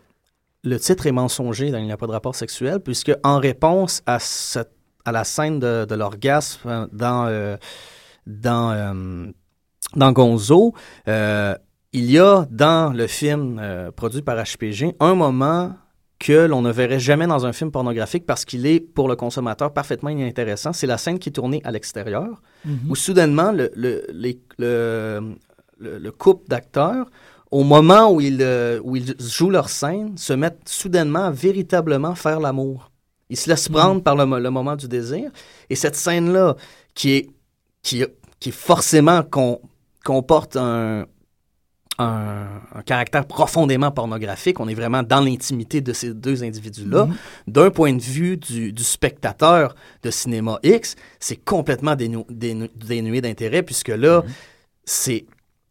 Le titre est mensonger dans Il n'y a pas de rapport sexuel, puisque en réponse à, cette- à la scène de, de l'orgasme euh, dans, euh, dans, euh, dans Gonzo, euh, il y a dans le film euh, produit par HPG un moment que l'on ne verrait jamais dans un film pornographique parce qu'il est pour le consommateur parfaitement inintéressant. C'est la scène qui est tournée à l'extérieur, Mhm. où soudainement le, le, les- le, le- le couple d'acteurs, au moment où ils, où ils jouent leur scène, se mettent soudainement à véritablement faire l'amour. Ils se laissent prendre par le, le moment du désir. Et cette scène-là, qui est, qui, qui forcément con- comporte un, un, un caractère profondément pornographique. On est vraiment dans l'intimité de ces deux individus-là. Mhm. D'un point de vue du, du spectateur de cinéma X, c'est complètement dénu- dénu- dénué d'intérêt puisque là, c'est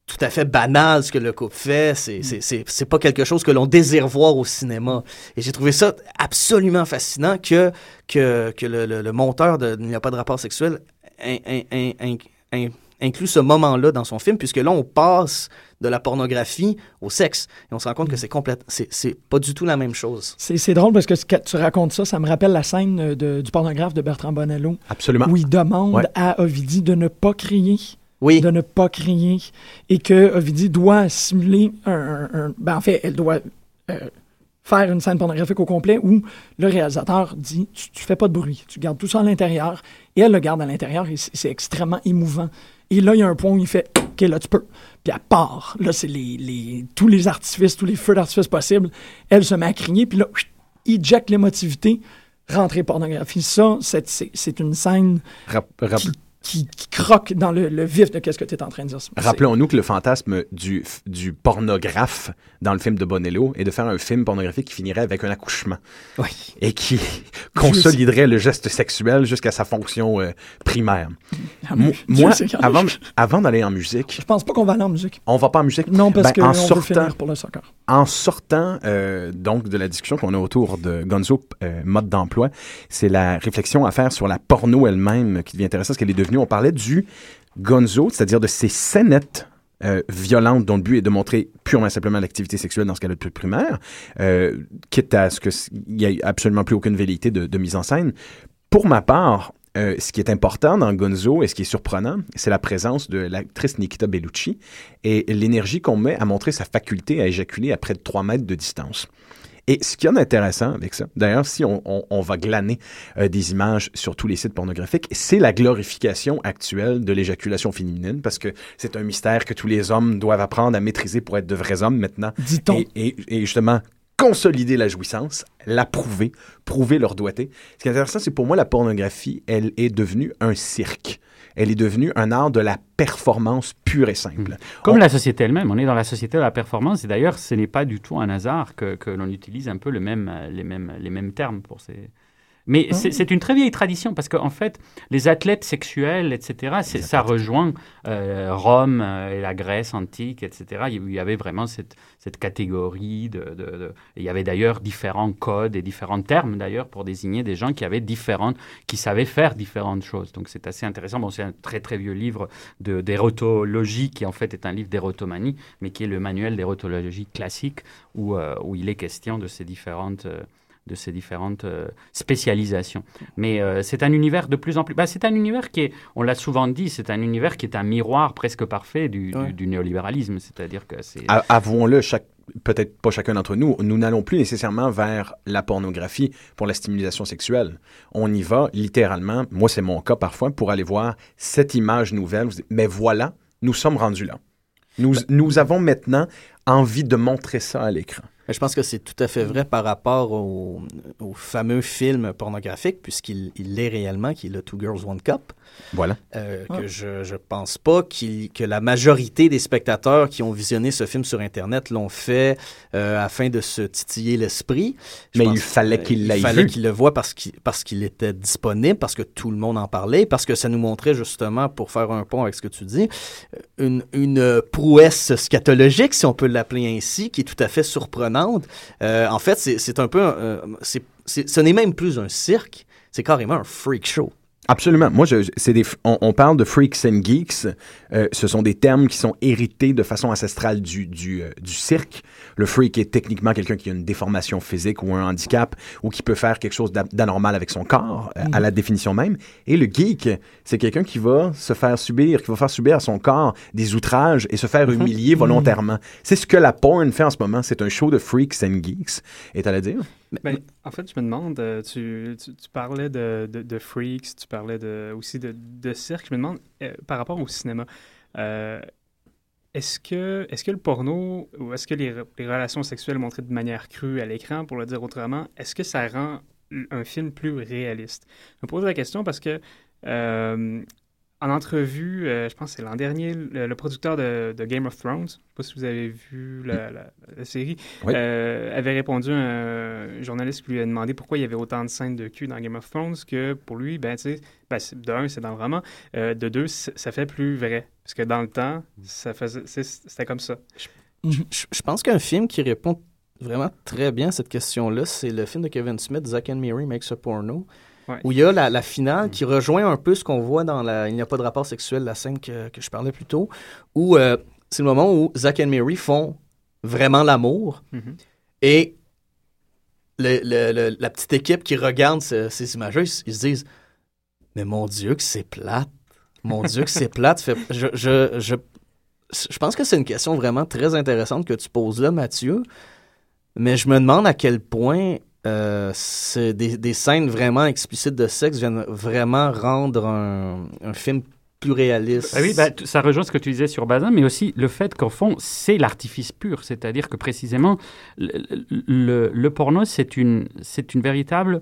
tout à fait banal ce que le couple fait. C'est c'est- pas quelque chose que l'on désire voir au cinéma. Et j'ai trouvé ça absolument fascinant que, que, que le, le- le monteur de Il n'y a pas de rapport sexuel in- in- in- in- in- inclut ce moment-là dans son film, puisque là, on passe de la pornographie au sexe. Et on se rend compte que c'est complète, c'est c'est pas du tout la même chose. C'est c'est drôle parce que que tu racontes ça, ça me rappelle la scène euh, de- du pornographe de Bertrand Bonello. Absolument. Où il demande Ouais. à Ovidie de ne pas crier. Oui. De ne pas crier. Et que Ovidie doit simuler un. un- un- ben, en fait, elle doit euh, faire une scène pornographique au complet où le réalisateur dit tu, tu fais pas de bruit, tu gardes tout ça à l'intérieur. Et elle le garde à l'intérieur et c'est extrêmement émouvant. Et là, il y a un point où il fait OK, là, tu peux. Puis à part, là, c'est les, les, tous les artifices, tous les feux d'artifice possibles. Elle se met à crier, puis là, ejecte l'émotivité, rentrée pornographie. Ça, c'est- une scène Rap- rap- qui, qui- qui croque dans le, le vif de qu'est-ce que tu es en train de dire. Rappelons-nous que le fantasme du, pornographe dans le film de Bonello est de faire un film pornographique qui finirait avec un accouchement. Et qui [LAUGHS] consoliderait le geste sexuel jusqu'à sa fonction euh, primaire. Ah, Mo- moi, avant, avant d'aller en musique, Je pense pas qu'on va aller en musique. on va pas en musique. Non, parce Ben, qu'on en veut sortant, finir pour le soccer. En sortant euh, donc de la discussion qu'on a autour de Gonzo euh, mode d'emploi, c'est la réflexion à faire sur la porno elle-même qui devient intéressante, ce qu'elle est devenue. On parlait du Gonzo, c'est-à-dire de ces scénettes euh, violentes dont le but est de montrer purement et simplement l'activité sexuelle dans ce cas-là plus primaire, euh, quitte à ce qu'il n'y ait absolument plus aucune velléité de, de mise en scène. Pour ma part, euh, ce qui est important dans Gonzo et ce qui est surprenant, c'est la présence de l'actrice Nikita Bellucci et l'énergie qu'on met à montrer sa faculté à éjaculer à près de 3 mètres de distance. Et ce qu'il y a d'intéressant avec ça, d'ailleurs, si on, on- on va glaner euh, des images sur tous les sites pornographiques, c'est la glorification actuelle de l'éjaculation féminine, parce que c'est un mystère que tous les hommes doivent apprendre à maîtriser pour être de vrais hommes maintenant. Dit-on. Et, et- et justement, consolider la jouissance, la prouver, prouver leur doigté. Ce qui est intéressant, c'est pour moi, la pornographie, elle est devenue un cirque. Elle est devenue un art de la performance pure et simple. Comme On- la société elle-même, on est dans la société de la performance et d'ailleurs ce n'est pas du tout un hasard que, que l'on utilise un peu le même, euh, les, mêmes, les mêmes termes pour ces... Mais c'est c'est une très vieille tradition parce qu'en fait, les athlètes sexuels, etc., ça rejoint euh, Rome euh, et la Grèce antique, etc. Il y avait vraiment cette, cette catégorie de... de- de- et Il y avait d'ailleurs différents codes et différents termes d'ailleurs pour désigner des gens qui avaient différentes, qui savaient faire différentes choses. Donc c'est assez intéressant. Bon, c'est un très très vieux livre d'érotologie qui en fait est un livre d'érotomanie, mais qui est le manuel d'érotologie classique où, euh, où il est question de ces différentes... euh, de ces différentes euh, spécialisations. Mais euh, c'est un univers de plus en plus... bah, c'est un univers qui est, on l'a souvent dit, c'est un univers qui est un miroir presque parfait du, du- Ouais. du néolibéralisme. C'est-à-dire que c'est... Avouons-le, chaque, peut-être pas chacun d'entre nous, nous n'allons plus nécessairement vers la pornographie pour la stimulation sexuelle. On y va littéralement, moi c'est mon cas parfois, pour aller voir cette image nouvelle. Mais voilà, nous sommes rendus là. Nous, nous avons maintenant envie de montrer ça à l'écran. Je pense que c'est tout à fait vrai par rapport au, au fameux film pornographique, puisqu'il il l'est réellement, qui est le Two Girls One Cup. Voilà. Euh, Ah. Que je, je pense pas qu'il- que la majorité des spectateurs qui ont visionné ce film sur Internet l'ont fait euh, afin de se titiller l'esprit. Mais il fallait qu'il euh, l'aille Il fallait vu. qu'il le voit parce qu'il qu'il était disponible, parce que tout le monde en parlait, parce que ça nous montrait justement, pour faire un pont avec ce que tu dis, une, une prouesse scatologique, si on peut l'appeler ainsi, qui est tout à fait surprenante. Euh, en fait, c'est un peu... un- ce n'est même plus un cirque, c'est carrément un freak show. Absolument. Moi, je, c'est des, on, on parle de freaks and geeks. Euh, ce sont des termes qui sont hérités de façon ancestrale du, du, euh, du cirque. Le freak est techniquement quelqu'un qui a une déformation physique ou un handicap ou qui peut faire quelque chose d'a- d'anormal avec son corps, euh, à la définition même. Et le geek, c'est quelqu'un qui va se faire subir, qui va faire subir à son corps des outrages et se faire [LAUGHS] humilier volontairement. C'est ce que la porn fait en ce moment. C'est un show de freaks and geeks. Et à dire? Ben, en fait, je me demande, euh, tu, tu, tu parlais de, de, de freaks, tu parlais de, aussi de, de cirque. Je me demande, euh, par rapport au cinéma, euh, est-ce que, est que le porno ou est-ce que les, re- les relations sexuelles montrées de manière crue à l'écran, pour le dire autrement, est-ce que ça rend un film plus réaliste? Je me pose la question parce que euh, en entrevue, euh, je pense que c'est l'an dernier, le, le producteur de, de Game of Thrones, je ne sais pas si vous avez vu la, la- la série, Oui. euh, avait répondu à un journaliste qui lui a demandé pourquoi il y avait autant de scènes de cul dans Game of Thrones que pour lui, ben, ben, de un, c'est dans le roman, euh, de deux, ça fait plus vrai. Parce que dans le temps, ça faisait, c'était comme ça. Je, je- je pense qu'un film qui répond vraiment très bien à cette question-là, c'est le film de Kevin Smith, Zack and Mary Makes a Porno, Ouais. où il y a la, la finale qui rejoint un peu ce qu'on voit dans la Il n'y a pas de rapport sexuel, la scène que, que je parlais plus tôt, où euh, c'est le moment où Zack and Mary font vraiment l'amour Mhm. et le- le- le- la petite équipe qui regarde ce- ces images ils, ils se disent Mais mon Dieu, que c'est plate. Mon Dieu, que c'est plate. Fait- je, je, je, je pense que c'est une question vraiment très intéressante que tu poses là, Mathieu. Mais je me demande à quel point euh, c'est des, scènes vraiment explicites de sexe viennent vraiment rendre un, film plus réaliste. Ah oui, bah, ça rejoint ce que tu disais sur Bazin, mais aussi le fait qu'au fond, c'est l'artifice pur. C'est-à-dire que précisément, le, porno, c'est une, c'est une véritable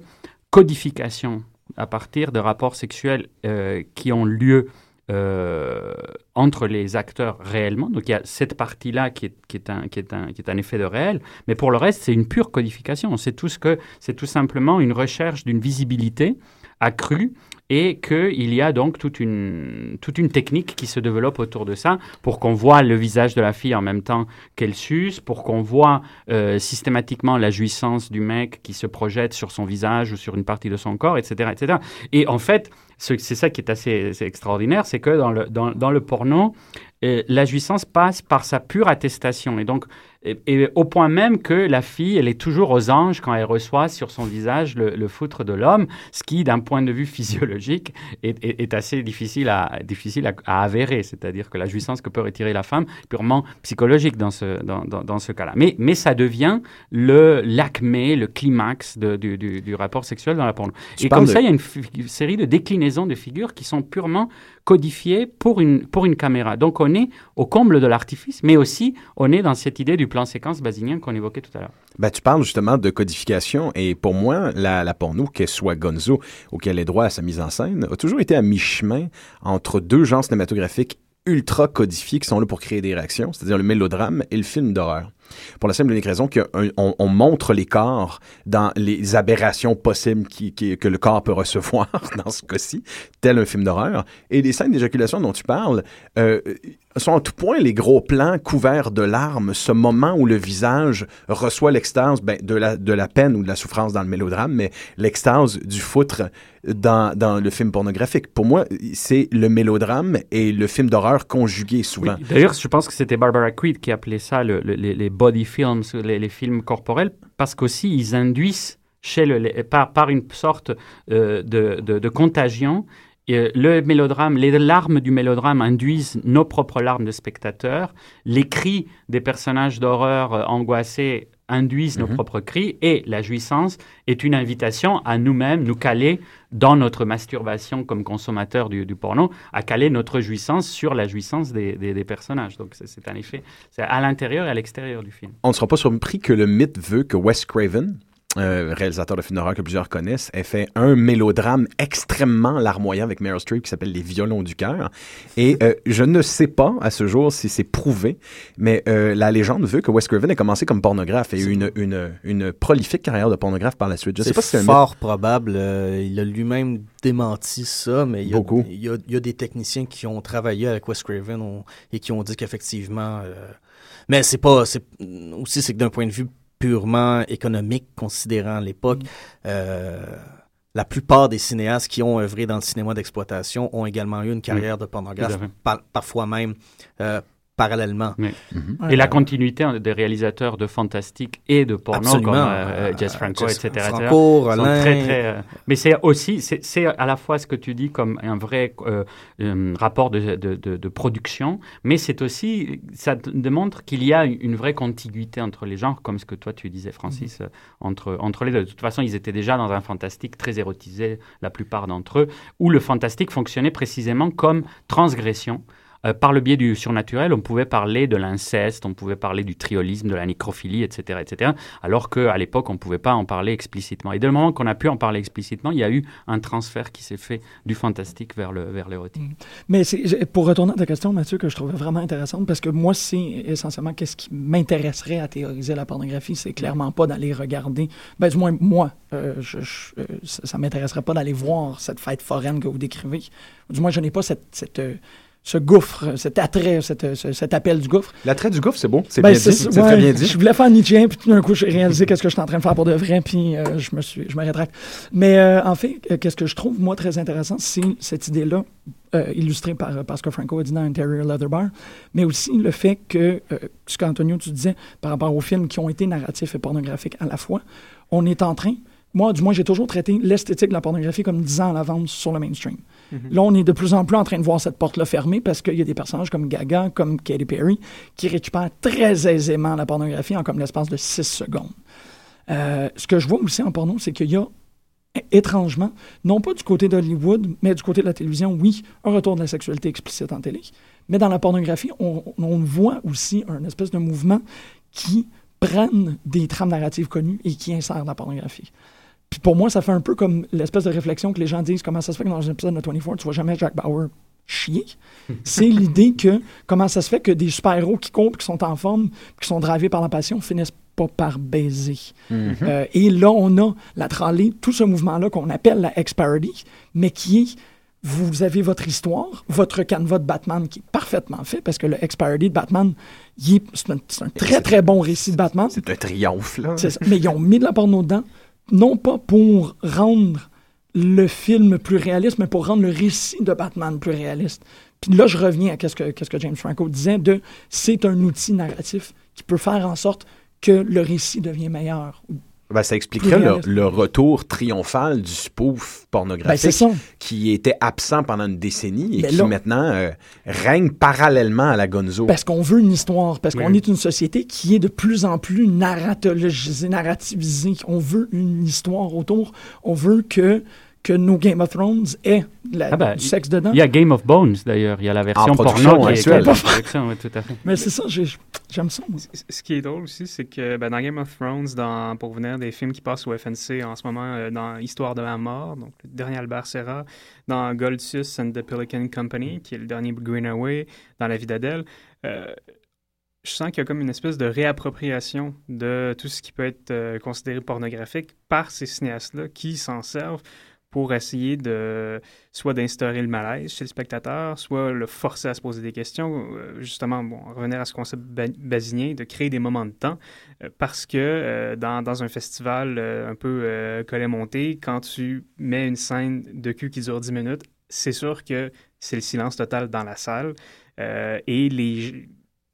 codification à partir de rapports sexuels euh, qui ont lieu euh, entre les acteurs réellement. Donc il y a cette partie-là qui est, un, effet de réel, mais pour le reste, c'est une pure codification. C'est tout, ce tout simplement une recherche d'une visibilité accrue et qu'il y a donc toute une, toute une technique qui se développe autour de ça pour qu'on voit le visage de la fille en même temps qu'elle suce, pour qu'on voit euh, systématiquement la jouissance du mec qui se projette sur son visage ou sur une partie de son corps, etc. etc. Et en fait, ce- c'est ça qui est assez extraordinaire, c'est que dans le, dans le porno, euh, la jouissance passe par sa pure attestation. Et donc, et, et au point même que la fille, elle est toujours aux anges quand elle reçoit sur son visage le, le foutre de l'homme, ce qui, d'un point de vue physiologique, est, est- est assez difficile à, difficile à, à avérer. C'est-à-dire que la jouissance que peut retirer la femme, purement psychologique dans ce, dans, dans, dans ce cas-là. Mais, mais ça devient le l'acmé, le climax de- du, du, du rapport sexuel dans la porno. Tu Et comme de- ça, il y a une série de déclinaisons de figures qui sont purement codifiées pour une, pour une caméra. Donc on est au comble de l'artifice, mais aussi on est dans cette idée du plan séquence basinien qu'on évoquait tout à l'heure. Ben, tu parles justement de codification et pour moi, la, la porno, qu'elle soit Gonzo ou qu'elle ait droit à sa mise en scène, a toujours été à mi-chemin entre deux genres cinématographiques ultra codifiés qui sont là pour créer des réactions, c'est-à-dire le mélodrame et le film d'horreur. Pour la simple et unique raison qu'on on montre les corps dans les aberrations possibles que le corps peut recevoir, [LAUGHS] dans ce cas-ci, tel un film d'horreur. Et les scènes d'éjaculation dont tu parles euh, sont à tout point les gros plans couverts de larmes, ce moment où le visage reçoit l'extase ben, de, la, de la peine ou de la souffrance dans le mélodrame, mais l'extase du foutre dans, dans le film pornographique. Pour moi, c'est le mélodrame et le film d'horreur conjugués souvent. D'ailleurs, je pense que c'était Barbara Creed qui appelait ça le- le- les, body films, les, films corporels, parce qu'aussi ils induisent chez le, par, par une sorte euh, de- de contagion. Euh, le mélodrame, les larmes du mélodrame induisent nos propres larmes de spectateurs. Les cris des personnages d'horreur euh, angoissés induisent nos propres cris. Et la jouissance est une invitation à nous-mêmes, nous caler dans notre masturbation comme consommateur du, du porno, à caler notre jouissance sur la jouissance des, des- des personnages. Donc c'est- c'est un effet, c'est à l'intérieur et à l'extérieur du film. On ne sera pas surpris que le mythe veut que Wes Craven, euh, réalisateur de films d'horreur que plusieurs connaissent, ait fait un mélodrame extrêmement larmoyant avec Meryl Streep qui s'appelle Les violons du cœur. Et euh, je ne sais pas à ce jour si c'est prouvé, mais euh, la légende veut que Wes Craven ait commencé comme pornographe et eu une, une, une prolifique carrière de pornographe par la suite. Je sais pas si c'est fort probable. il a lui-même démenti ça, mais il y, a, Beaucoup. il, y a, il y a des techniciens qui ont travaillé avec Wes Craven on- et qui ont dit qu'effectivement. mais c'est pas. Aussi, c'est que d'un point de vue purement économique, considérant l'époque, euh, la plupart des cinéastes qui ont œuvré dans le cinéma d'exploitation ont également eu une carrière de pornographe, par- parfois même euh, parallèlement. Mais- Ouais. Et la continuité hein, des réalisateurs de fantastique et de porno Absolument. comme euh, euh, Jess Franco, Jess etc. Franco, etc., sont très, très, euh, mais c'est aussi, c'est à la fois ce que tu dis comme un vrai euh, rapport de, de, de- de production, mais c'est aussi, ça démontre qu'il y a une vraie contiguïté entre les genres, comme ce que toi tu disais, Francis, euh, entre, entre les deux. De toute façon, ils étaient déjà dans un fantastique très érotisé, la plupart d'entre eux, où le fantastique fonctionnait précisément comme transgression. Euh, par le biais du surnaturel, on pouvait parler de l'inceste, on pouvait parler du triolisme, de la nécrophilie, etc., etc., alors qu'à l'époque, on ne pouvait pas en parler explicitement. Et dès le moment qu'on a pu en parler explicitement, il y a eu un transfert qui s'est fait du fantastique vers le vers l'érotique. Mais c'est- j'ai- pour retourner à ta question, Mathieu, que je trouvais vraiment intéressante, parce que moi, c'est essentiellement qu'est-ce qui m'intéresserait à théoriser la pornographie, c'est clairement pas d'aller regarder, ben du moins moi, euh, euh, ça, ça m'intéresserait pas d'aller voir cette fête foraine que vous décrivez. Du moins, je n'ai pas cette, ce gouffre, cet attrait, cet appel du gouffre. L'attrait du gouffre, c'est beau. C'est Ben, bien dit. c'est- C'est ouais, très bien dit. Je voulais faire Nietzsche, puis tout d'un coup, j'ai réalisé qu'est-ce que j'étais en train de faire pour de vrai, puis euh, je me suis, je me rétracte. Mais euh, en fait, euh, qu'est-ce que je trouve, moi, très intéressant, c'est cette idée-là, euh, illustrée par, par ce que Franco a dit dans Interior Leather Bar, mais aussi le fait que, ce qu'Antonio, tu disais, par rapport aux films qui ont été narratifs et pornographiques à la fois, on est en train, moi, du moins, j'ai toujours traité l'esthétique de la pornographie comme 10 ans à l'avance sur le mainstream. Mhm. Là, on est de plus en plus en train de voir cette porte-là fermée parce qu'il y a des personnages comme Gaga, comme Katy Perry, qui récupèrent très aisément la pornographie en comme l'espace de 6 secondes. Euh, ce que je vois aussi en porno, c'est qu'il y a étrangement, non pas du côté d'Hollywood, mais du côté de la télévision, oui, un retour de la sexualité explicite en télé. Mais dans la pornographie, on, on voit aussi un espèce de mouvement qui prennent des trames narratives connues et qui insèrent la pornographie. Puis pour moi, ça fait un peu comme l'espèce de réflexion que les gens disent comment ça se fait que dans un épisode de 24, tu vois jamais Jack Bauer chier? [LAUGHS] C'est l'idée que comment ça se fait que des super-héros qui courent, qui sont en forme, qui sont drivés par la passion, finissent pas par baiser. Mhm. Euh, et là, on a la tralée, tout ce mouvement-là qu'on appelle la X-Parody, mais qui est vous avez votre histoire, votre canevas de Batman qui est parfaitement fait, parce que le X-Parody de Batman, c'est un, très très bon récit de Batman. C'est un triomphe, là. Ça. Mais ils ont mis de la porno dedans, non pas pour rendre le film plus réaliste, mais pour rendre le récit de Batman plus réaliste. Puis là, je reviens à ce que, James Franco disait c'est un outil narratif qui peut faire en sorte que le récit devient meilleur. Ben, ça expliquerait le, retour triomphal du spoof Ben, pornographique qui était absent pendant une décennie et Mais qui là- maintenant euh, règne parallèlement à la Gonzo. Parce qu'on veut une histoire, parce qu'on est une société qui est de plus en plus narratologisée, narrativisée. On veut une histoire autour. On veut que que nos Game of Thrones ait la- Ah ben, du sexe dedans. Il y a Game of Bones d'ailleurs, il y a la version porno qui est, actuelle. en production, ouais, tout à fait. Mais c'est ça, j'ai- j'aime ça, moi. Ce qui est drôle aussi, c'est que ben, dans Game of Thrones, dans, pour venir des films qui passent au FNC en ce moment, euh, dans Histoire de la mort, donc le dernier Albert Serra, dans Goldsus and the Pelican Company, qui est le dernier Greenaway, dans La vie d'Adèle, euh, je sens qu'il y a comme une espèce de réappropriation de tout ce qui peut être euh, considéré pornographique par ces cinéastes-là qui s'en servent pour essayer de soit d'instaurer le malaise chez le spectateur, soit le forcer à se poser des questions, euh, justement, revenir à ce concept ba- basinien, de créer des moments de temps, euh, parce que euh, dans, dans un festival un peu collet-monté, quand tu mets une scène de cul qui dure 10 minutes, c'est sûr que c'est le silence total dans la salle, et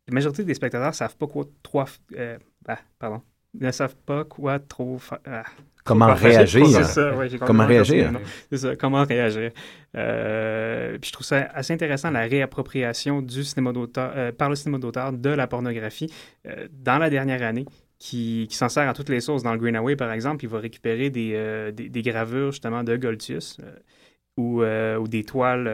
la majorité des spectateurs savent pas quoi trop... euh, ah, pardon. Ne savent pas quoi trop... fa- ah, Comment faire. réagir. [LAUGHS] C'est ça, ouais, Comment réagir. C'est ça, comment réagir. Euh, puis je trouve ça assez intéressant, la réappropriation du cinéma d'auteur, euh, par le cinéma d'auteur de la pornographie euh, dans la dernière année. Qui, qui s'en sert à toutes les sauces. Dans le Greenaway, par exemple, il va récupérer des, euh, des, des gravures justement de Goltius euh, ou, euh, ou des toiles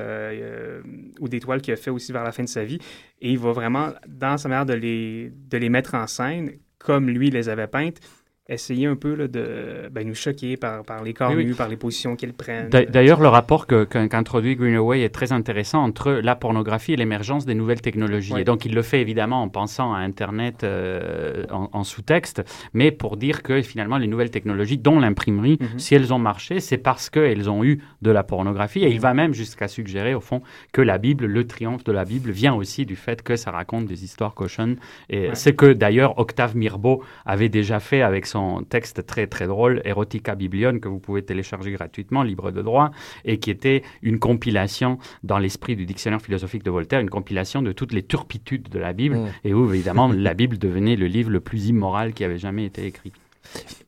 ou des toiles qu'il a fait aussi vers la fin de sa vie. Et il va vraiment, dans sa manière de les, de les mettre en scène, comme lui les avait peintes, essayer un peu là, de ben, nous choquer par, par les corps Oui, oui. nus, par les positions qu'ils prennent. D'a- D'ailleurs, le rapport qu'introduit Greenaway est très intéressant entre la pornographie et l'émergence des nouvelles technologies. Oui. Et donc, il le fait évidemment en pensant à Internet euh, en, en sous-texte, mais pour dire que finalement, les nouvelles technologies, dont l'imprimerie, Mhm. si elles ont marché, c'est parce qu'elles ont eu de la pornographie. Et il va même jusqu'à suggérer, au fond, que la Bible, le triomphe de la Bible, vient aussi du fait que ça raconte des histoires cochonnes. Et Ouais. c'est que d'ailleurs, Octave Mirbeau avait déjà fait avec son texte très très drôle, Erotica Biblion, que vous pouvez télécharger gratuitement, libre de droit, et qui était une compilation dans l'esprit du dictionnaire philosophique de Voltaire, une compilation de toutes les turpitudes de la Bible, Mm. et où évidemment la Bible devenait le livre le plus immoral qui avait jamais été écrit.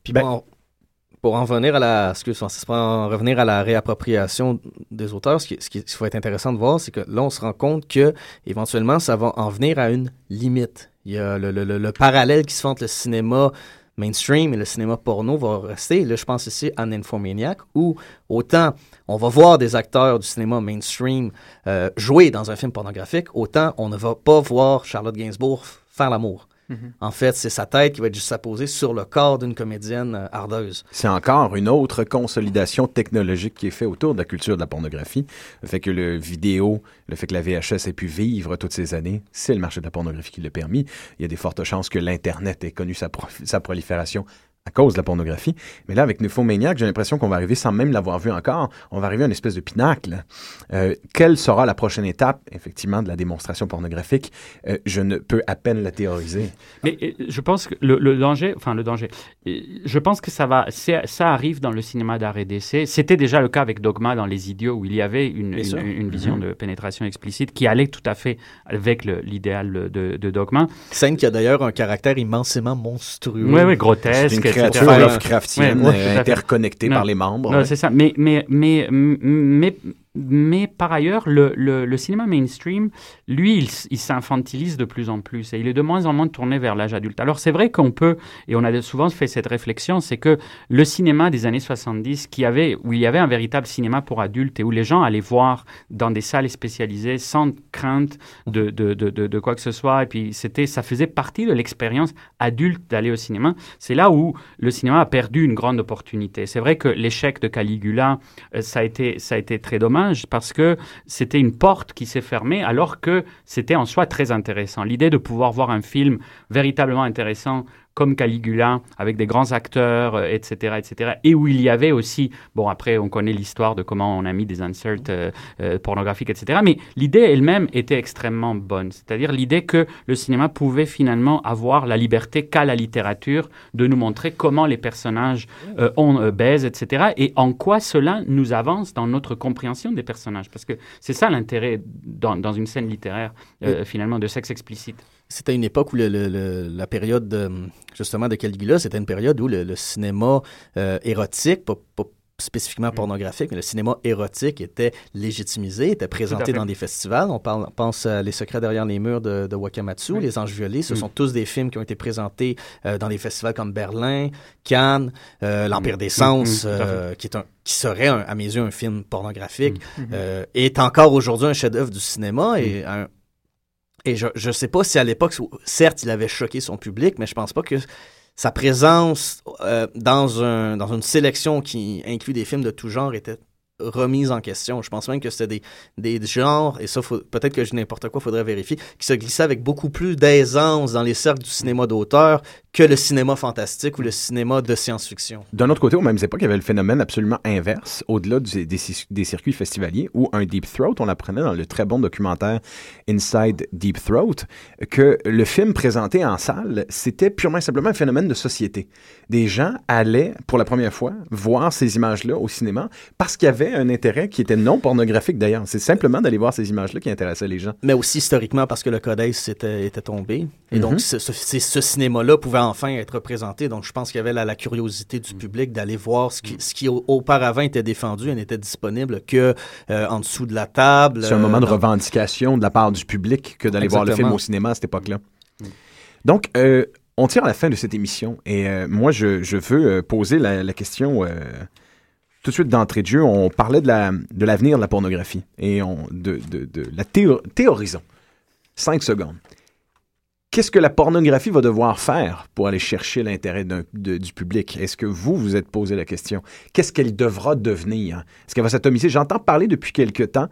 Puis Ben- bon, pour en revenir à la, pour en revenir à la réappropriation des auteurs, ce qui, ce qui, ce qui va être intéressant de voir, c'est que là, on se rend compte que éventuellement, ça va en venir à une limite. Il y a le, le- le- le parallèle qui se fait entre le cinéma mainstream et le cinéma porno va rester. Là, je pense ici à Nymphomaniac, où autant on va voir des acteurs du cinéma mainstream euh, jouer dans un film pornographique, autant on ne va pas voir Charlotte Gainsbourg faire l'amour. Mhm. En fait, c'est sa tête qui va être juste apposée sur le corps d'une comédienne euh, ardeuse. C'est encore une autre consolidation technologique qui est faite autour de la culture de la pornographie. Le fait que le vidéo, le fait que la VHS ait pu vivre toutes ces années, c'est le marché de la pornographie qui l'a permis. Il y a des fortes chances que l'Internet ait connu sa prolifération à cause de la pornographie. Mais là, avec Nymphomaniac, j'ai l'impression qu'on va arriver, sans même l'avoir vu encore, on va arriver à une espèce de pinacle. Euh, quelle sera la prochaine étape, effectivement, de la démonstration pornographique? Euh, je ne peux à peine la théoriser. Mais euh, je pense que le, le danger, enfin le danger, je pense que ça va, ça arrive dans le cinéma d'art et d'essai. C'était déjà le cas avec Dogma dans Les Idiots où il y avait une, vision Mhm. de pénétration explicite qui allait tout à fait avec l'idéal de, de Dogma. Scène qui a d'ailleurs un caractère immensément monstrueux. Oui, oui, grotesque. Créature. Lovecraftienne, Ouais, ouais, euh, interconnectée Non. par les membres. Non, ouais. c'est ça. Mais, mais, mais, mais, mais par ailleurs, le, le, cinéma mainstream, lui, il, s'infantilise de plus en plus et il est de moins en moins tourné vers l'âge adulte. Alors c'est vrai qu'on peut, et on a souvent fait cette réflexion, c'est que le cinéma des années 70, qui avait, où il y avait un véritable cinéma pour adultes et où les gens allaient voir dans des salles spécialisées sans crainte de, de, de, quoi que ce soit, et puis ça faisait partie de l'expérience adulte d'aller au cinéma. C'est là où le cinéma a perdu une grande opportunité. C'est vrai que l'échec de Caligula, euh, ça a été, ça a été très dommage parce que c'était une porte qui s'est fermée alors que c'était en soi très intéressant. L'idée de pouvoir voir un film véritablement intéressant comme Caligula, avec des grands acteurs, euh, etc., etc., et où il y avait aussi, bon, après, on connaît l'histoire de comment on a mis des inserts euh, euh, pornographiques, etc., mais l'idée elle-même était extrêmement bonne, c'est-à-dire l'idée que le cinéma pouvait finalement avoir la liberté qu'a la littérature de nous montrer comment les personnages euh, on euh, baise, etc., et en quoi cela nous avance dans notre compréhension des personnages, parce que c'est ça l'intérêt dans, dans une scène littéraire, finalement, de sexe explicite. C'était une époque où le- le- le- la période de, justement de Caligula, c'était une période où le, cinéma euh, érotique, pas, pas- spécifiquement pornographique, mais le cinéma érotique était légitimisé, était présenté dans des festivals. On parle, pense à Les secrets derrière les murs de, de Wakamatsu, Oui. Les Anges violets. Ce Mm. sont tous des films qui ont été présentés euh, dans des festivals comme Berlin, Cannes, euh, L'Empire des Sens, Mm, mm, fait. euh, qui est un qui serait, un- à mes yeux, un film pornographique, Mm. est encore aujourd'hui un chef-d'œuvre du cinéma et un, et je ne sais pas si à l'époque, certes, il avait choqué son public, mais je pense pas que sa présence euh, dans, un, dans une sélection qui inclut des films de tout genre était remise en question. Je pense même que c'était des, des genres, et ça, peut-être que je n'importe quoi, faudrait vérifier, qui se glissaient avec beaucoup plus d'aisance dans les cercles du cinéma d'auteur que le cinéma fantastique ou le cinéma de science-fiction. D'un autre côté, aux mêmes époques, il y avait le phénomène absolument inverse, au-delà du- des, des circuits festivaliers, où un Deep Throat, on l'apprenait dans le très bon documentaire Inside Deep Throat, que le film présenté en salle, c'était purement et simplement un phénomène de société. Des gens allaient, pour la première fois, voir ces images-là au cinéma, parce qu'il y avait un intérêt qui était non pornographique d'ailleurs. C'est simplement d'aller voir ces images-là qui intéressait les gens. Mais aussi historiquement parce que le codex était, était tombé. Et donc, Mhm. ce, ce- c'est- ce cinéma-là pouvait enfin être représenté. Donc, je pense qu'il y avait la, la curiosité du public d'aller voir ce qui, ce qui au- auparavant était défendu et n'était disponible que euh, en dessous de la table. C'est un euh, moment de dans- revendication de la part du public que d'aller voir le film au cinéma à cette époque-là. Donc, euh, on tire à la fin de cette émission et euh, moi, je, je veux euh, poser la, la question euh, tout de suite d'entrée de jeu. On parlait de la- de l'avenir de, la pornographie et de, de- la théo- théorisons. Cinq secondes. Qu'est-ce que la pornographie va devoir faire pour aller chercher l'intérêt du public? Est-ce que vous vous êtes posé la question? Qu'est-ce qu'elle devra devenir? Est-ce qu'elle va s'atomiser? J'entends parler depuis quelque temps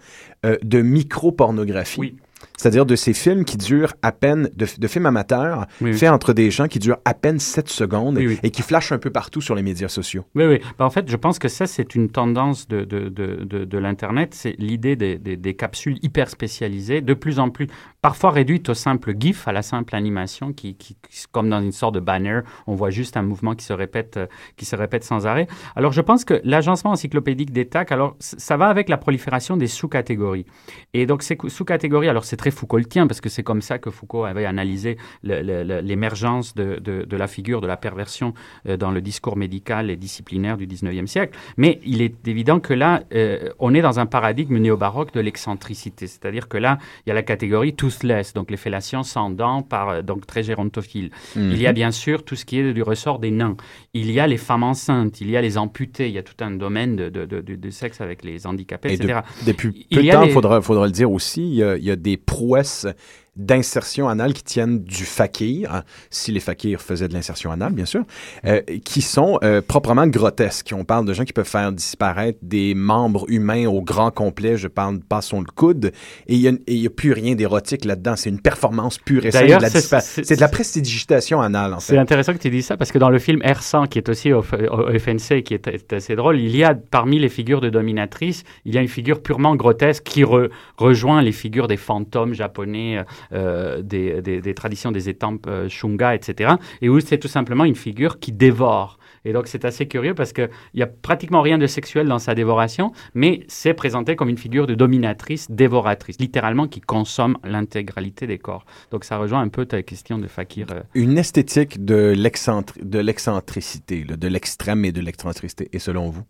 euh, de micro-pornographie. C'est-à-dire de ces films qui durent à peine, de, de films amateurs, Oui, oui. faits entre des gens qui durent à peine 7 secondes Oui, et qui flashent un peu partout sur les médias sociaux. Oui, oui. Ben, en fait, je pense que ça, c'est une tendance de, de, de, de, l'Internet. C'est l'idée des, des, des capsules hyper spécialisées, de plus en plus, parfois réduites au simple GIF, à la simple animation, qui, qui, qui- comme dans une sorte de banner, on voit juste un mouvement qui se répète, euh, qui se répète sans arrêt. Alors, je pense que l'agencement encyclopédique des TAC, alors, ça va avec la prolifération des sous-catégories. Et donc, ces sous-catégories, alors, c'est très Foucaultien, parce que c'est comme ça que Foucault avait analysé l'émergence de, de, de la figure de la perversion euh, dans le discours médical et disciplinaire du 19e siècle. Mais il est évident que là, euh, on est dans un paradigme néo-baroque de l'excentricité. C'est-à-dire que là, il y a la catégorie toothless, donc les fellations sans dents, par, euh, donc très gérontophiles. Mhm. Il y a bien sûr tout ce qui est du ressort des nains. Il y a les femmes enceintes, il y a les amputés, il y a tout un domaine de, de, de- de- de sexe avec les handicapés, Et etc. depuis peu de temps, il faudra le dire aussi, il y a, il y a des prouesses d'insertion anale qui tiennent du fakir, hein, si les fakirs faisaient de l'insertion anale, bien sûr, euh, qui sont euh, proprement grotesques. On parle de gens qui peuvent faire disparaître des membres humains au grand complet, je parle, passons le coude, et il y a- n'y a, plus rien d'érotique là-dedans. C'est une performance pure et simple. C'est- c'est- C'est de la prestidigitation anale, en C'est fait. intéressant que tu dises ça parce que dans le film R100, qui est aussi au, au FNC, qui est, est assez drôle, il y a parmi les figures de dominatrices, il y a une figure purement grotesque qui re- rejoint les figures des fantômes japonais, euh, des, des- des traditions des étampes euh, shunga, etc. Et où c'est tout simplement une figure qui dévore. Et donc c'est assez curieux parce qu'il n'y a pratiquement rien de sexuel dans sa dévoration, mais c'est présenté comme une figure de dominatrice, dévoratrice, littéralement qui consomme l'intégralité des corps. Donc ça rejoint un peu ta question de fakir. euh, Une esthétique de l'excentri- de l'excentricité, de l'extrême et de l'excentricité. Et selon vous?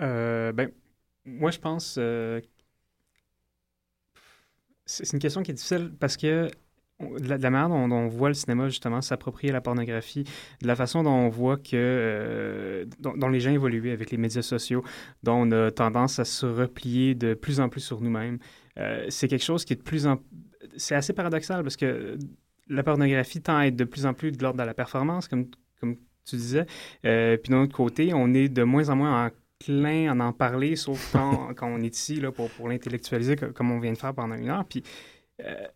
Euh, ben, moi, je pense. euh, c'est une question qui est difficile parce que de la, manière dont, on voit le cinéma, justement, s'approprier la pornographie, de la façon dont on voit que. euh, dont, les gens évoluent avec les médias sociaux, dont on a tendance à se replier de plus en plus sur nous-mêmes, euh, c'est quelque chose qui est de plus en. C'est assez paradoxal parce que la pornographie tend à être de plus en plus de l'ordre de la performance, comme, comme tu disais. Euh, puis d'un autre côté, on est de moins en moins enclin à en parler, sauf quand, quand on est ici là, pour, pour l'intellectualiser, co- comme on vient de faire pendant une heure. Puis,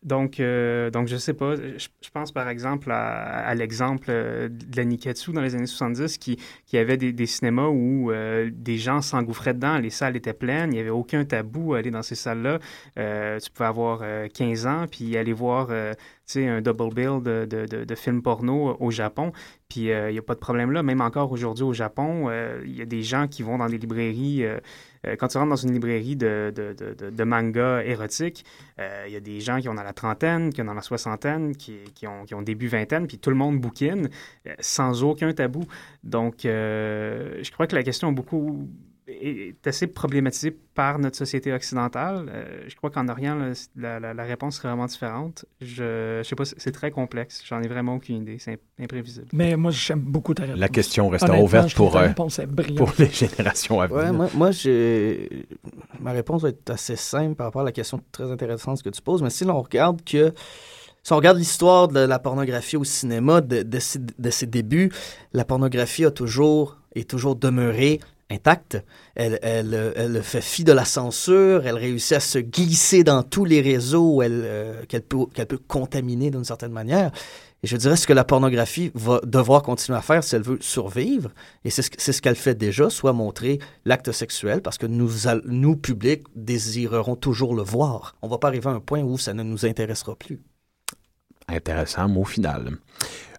donc, euh, donc, je sais pas. Je, pense par exemple à, l'exemple euh, de la Niketsu dans les années 70 qui, qui avait des, cinémas où euh, des gens s'engouffraient dedans, les salles étaient pleines, il n'y avait aucun tabou à aller dans ces salles-là. Euh, tu pouvais avoir euh, 15 ans puis aller voir euh, un double bill de, de, de, films porno au Japon. Puis euh, il n'y a pas de problème là. Même encore aujourd'hui au Japon, euh, il y a des gens qui vont dans des librairies euh, Euh, quand tu rentres dans une librairie de, de, de, manga érotique, euh, il y a des gens qui ont dans la trentaine, qui ont dans la soixantaine, qui, qui, ont, début vingtaine, puis tout le monde bouquine euh, sans aucun tabou. Donc, euh, je crois que la question a beaucoup est assez problématisée par notre société occidentale. Euh, je crois qu'en Orient, la, la, la réponse serait vraiment différente. Je ne sais pas, c'est très complexe. J'en ai vraiment aucune idée. C'est imprévisible. Mais moi, j'aime beaucoup ta réponse. La question restera ouverte pour, euh, pour les générations à venir. Ouais, moi, ma réponse va être assez simple par rapport à la question très intéressante que tu poses. Mais si l'on regarde que si on regarde l'histoire de la pornographie au cinéma, de, de, ses, de ses débuts, la pornographie a toujours, est toujours demeurée intacte. Elle, fait fi de la censure, elle réussit à se glisser dans tous les réseaux euh, qu'elle, peut, contaminer d'une certaine manière. Et je dirais ce que la pornographie va devoir continuer à faire si elle veut survivre, et c'est ce, qu'elle fait déjà, soit montrer l'acte sexuel, parce que nous, nous, publics, désirerons toujours le voir. On va pas arriver à un point où ça ne nous intéressera plus. Intéressant mot final.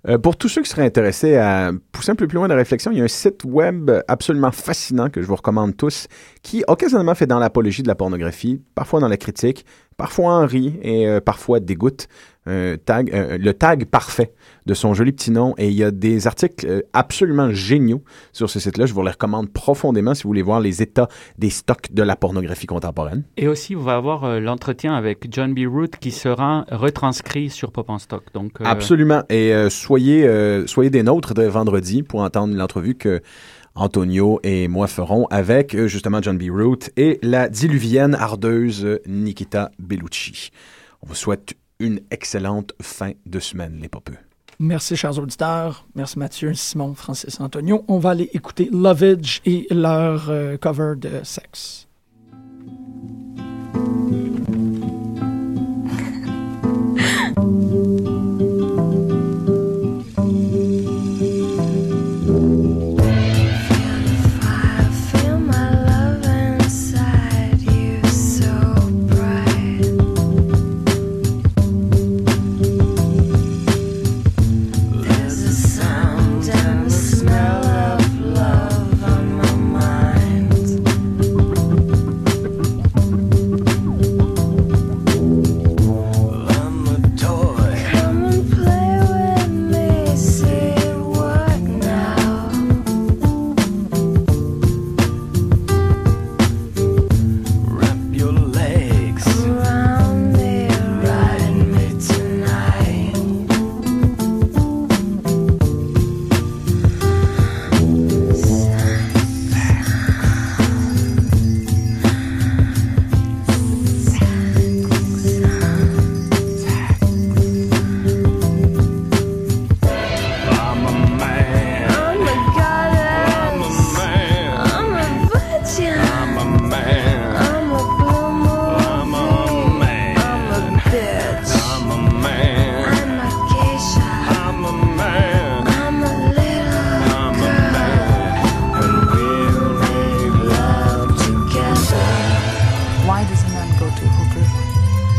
Euh, pour tous ceux qui seraient intéressés à pousser un peu plus loin la réflexion, il y a un site web absolument fascinant que je vous recommande tous, qui occasionnellement fait dans l'apologie de la pornographie, parfois dans la critique, parfois en rit et euh, parfois dégoûte. Tag, euh, le tag parfait de son joli petit nom et il y a des articles euh, absolument géniaux sur ce site-là. Je vous les recommande profondément si vous voulez voir les états des stocks de la pornographie contemporaine. Et aussi, vous va avoir euh, l'entretien avec John B. Root qui sera retranscrit sur Pop en Stock. Donc, euh, Absolument. Et euh, soyez, soyez des nôtres de vendredi pour entendre l'entrevue que Antonio et moi ferons avec justement John B. Root et la diluvienne ardeuse Nikita Bellucci. On vous souhaite une excellente fin de semaine, les popeux. Merci, chers auditeurs. Merci, Mathieu, Simon, Francis, Antonio. On va aller écouter Lovage et leur euh, cover de Sexe.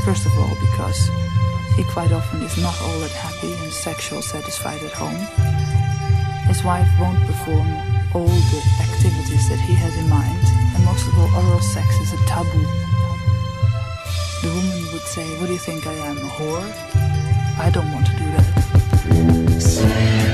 First of all, because he quite often is not all that happy and sexual satisfied at home. His wife won't perform all the activities that he has in mind, and most of all, oral sex is a taboo. The woman would say, What do you think I am, a whore? I don't want to do that.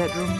Bedroom,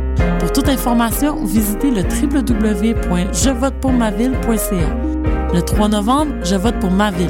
Toute information, visitez le www.jevotepourmaville.ca. Le 3 novembre, je vote pour ma ville.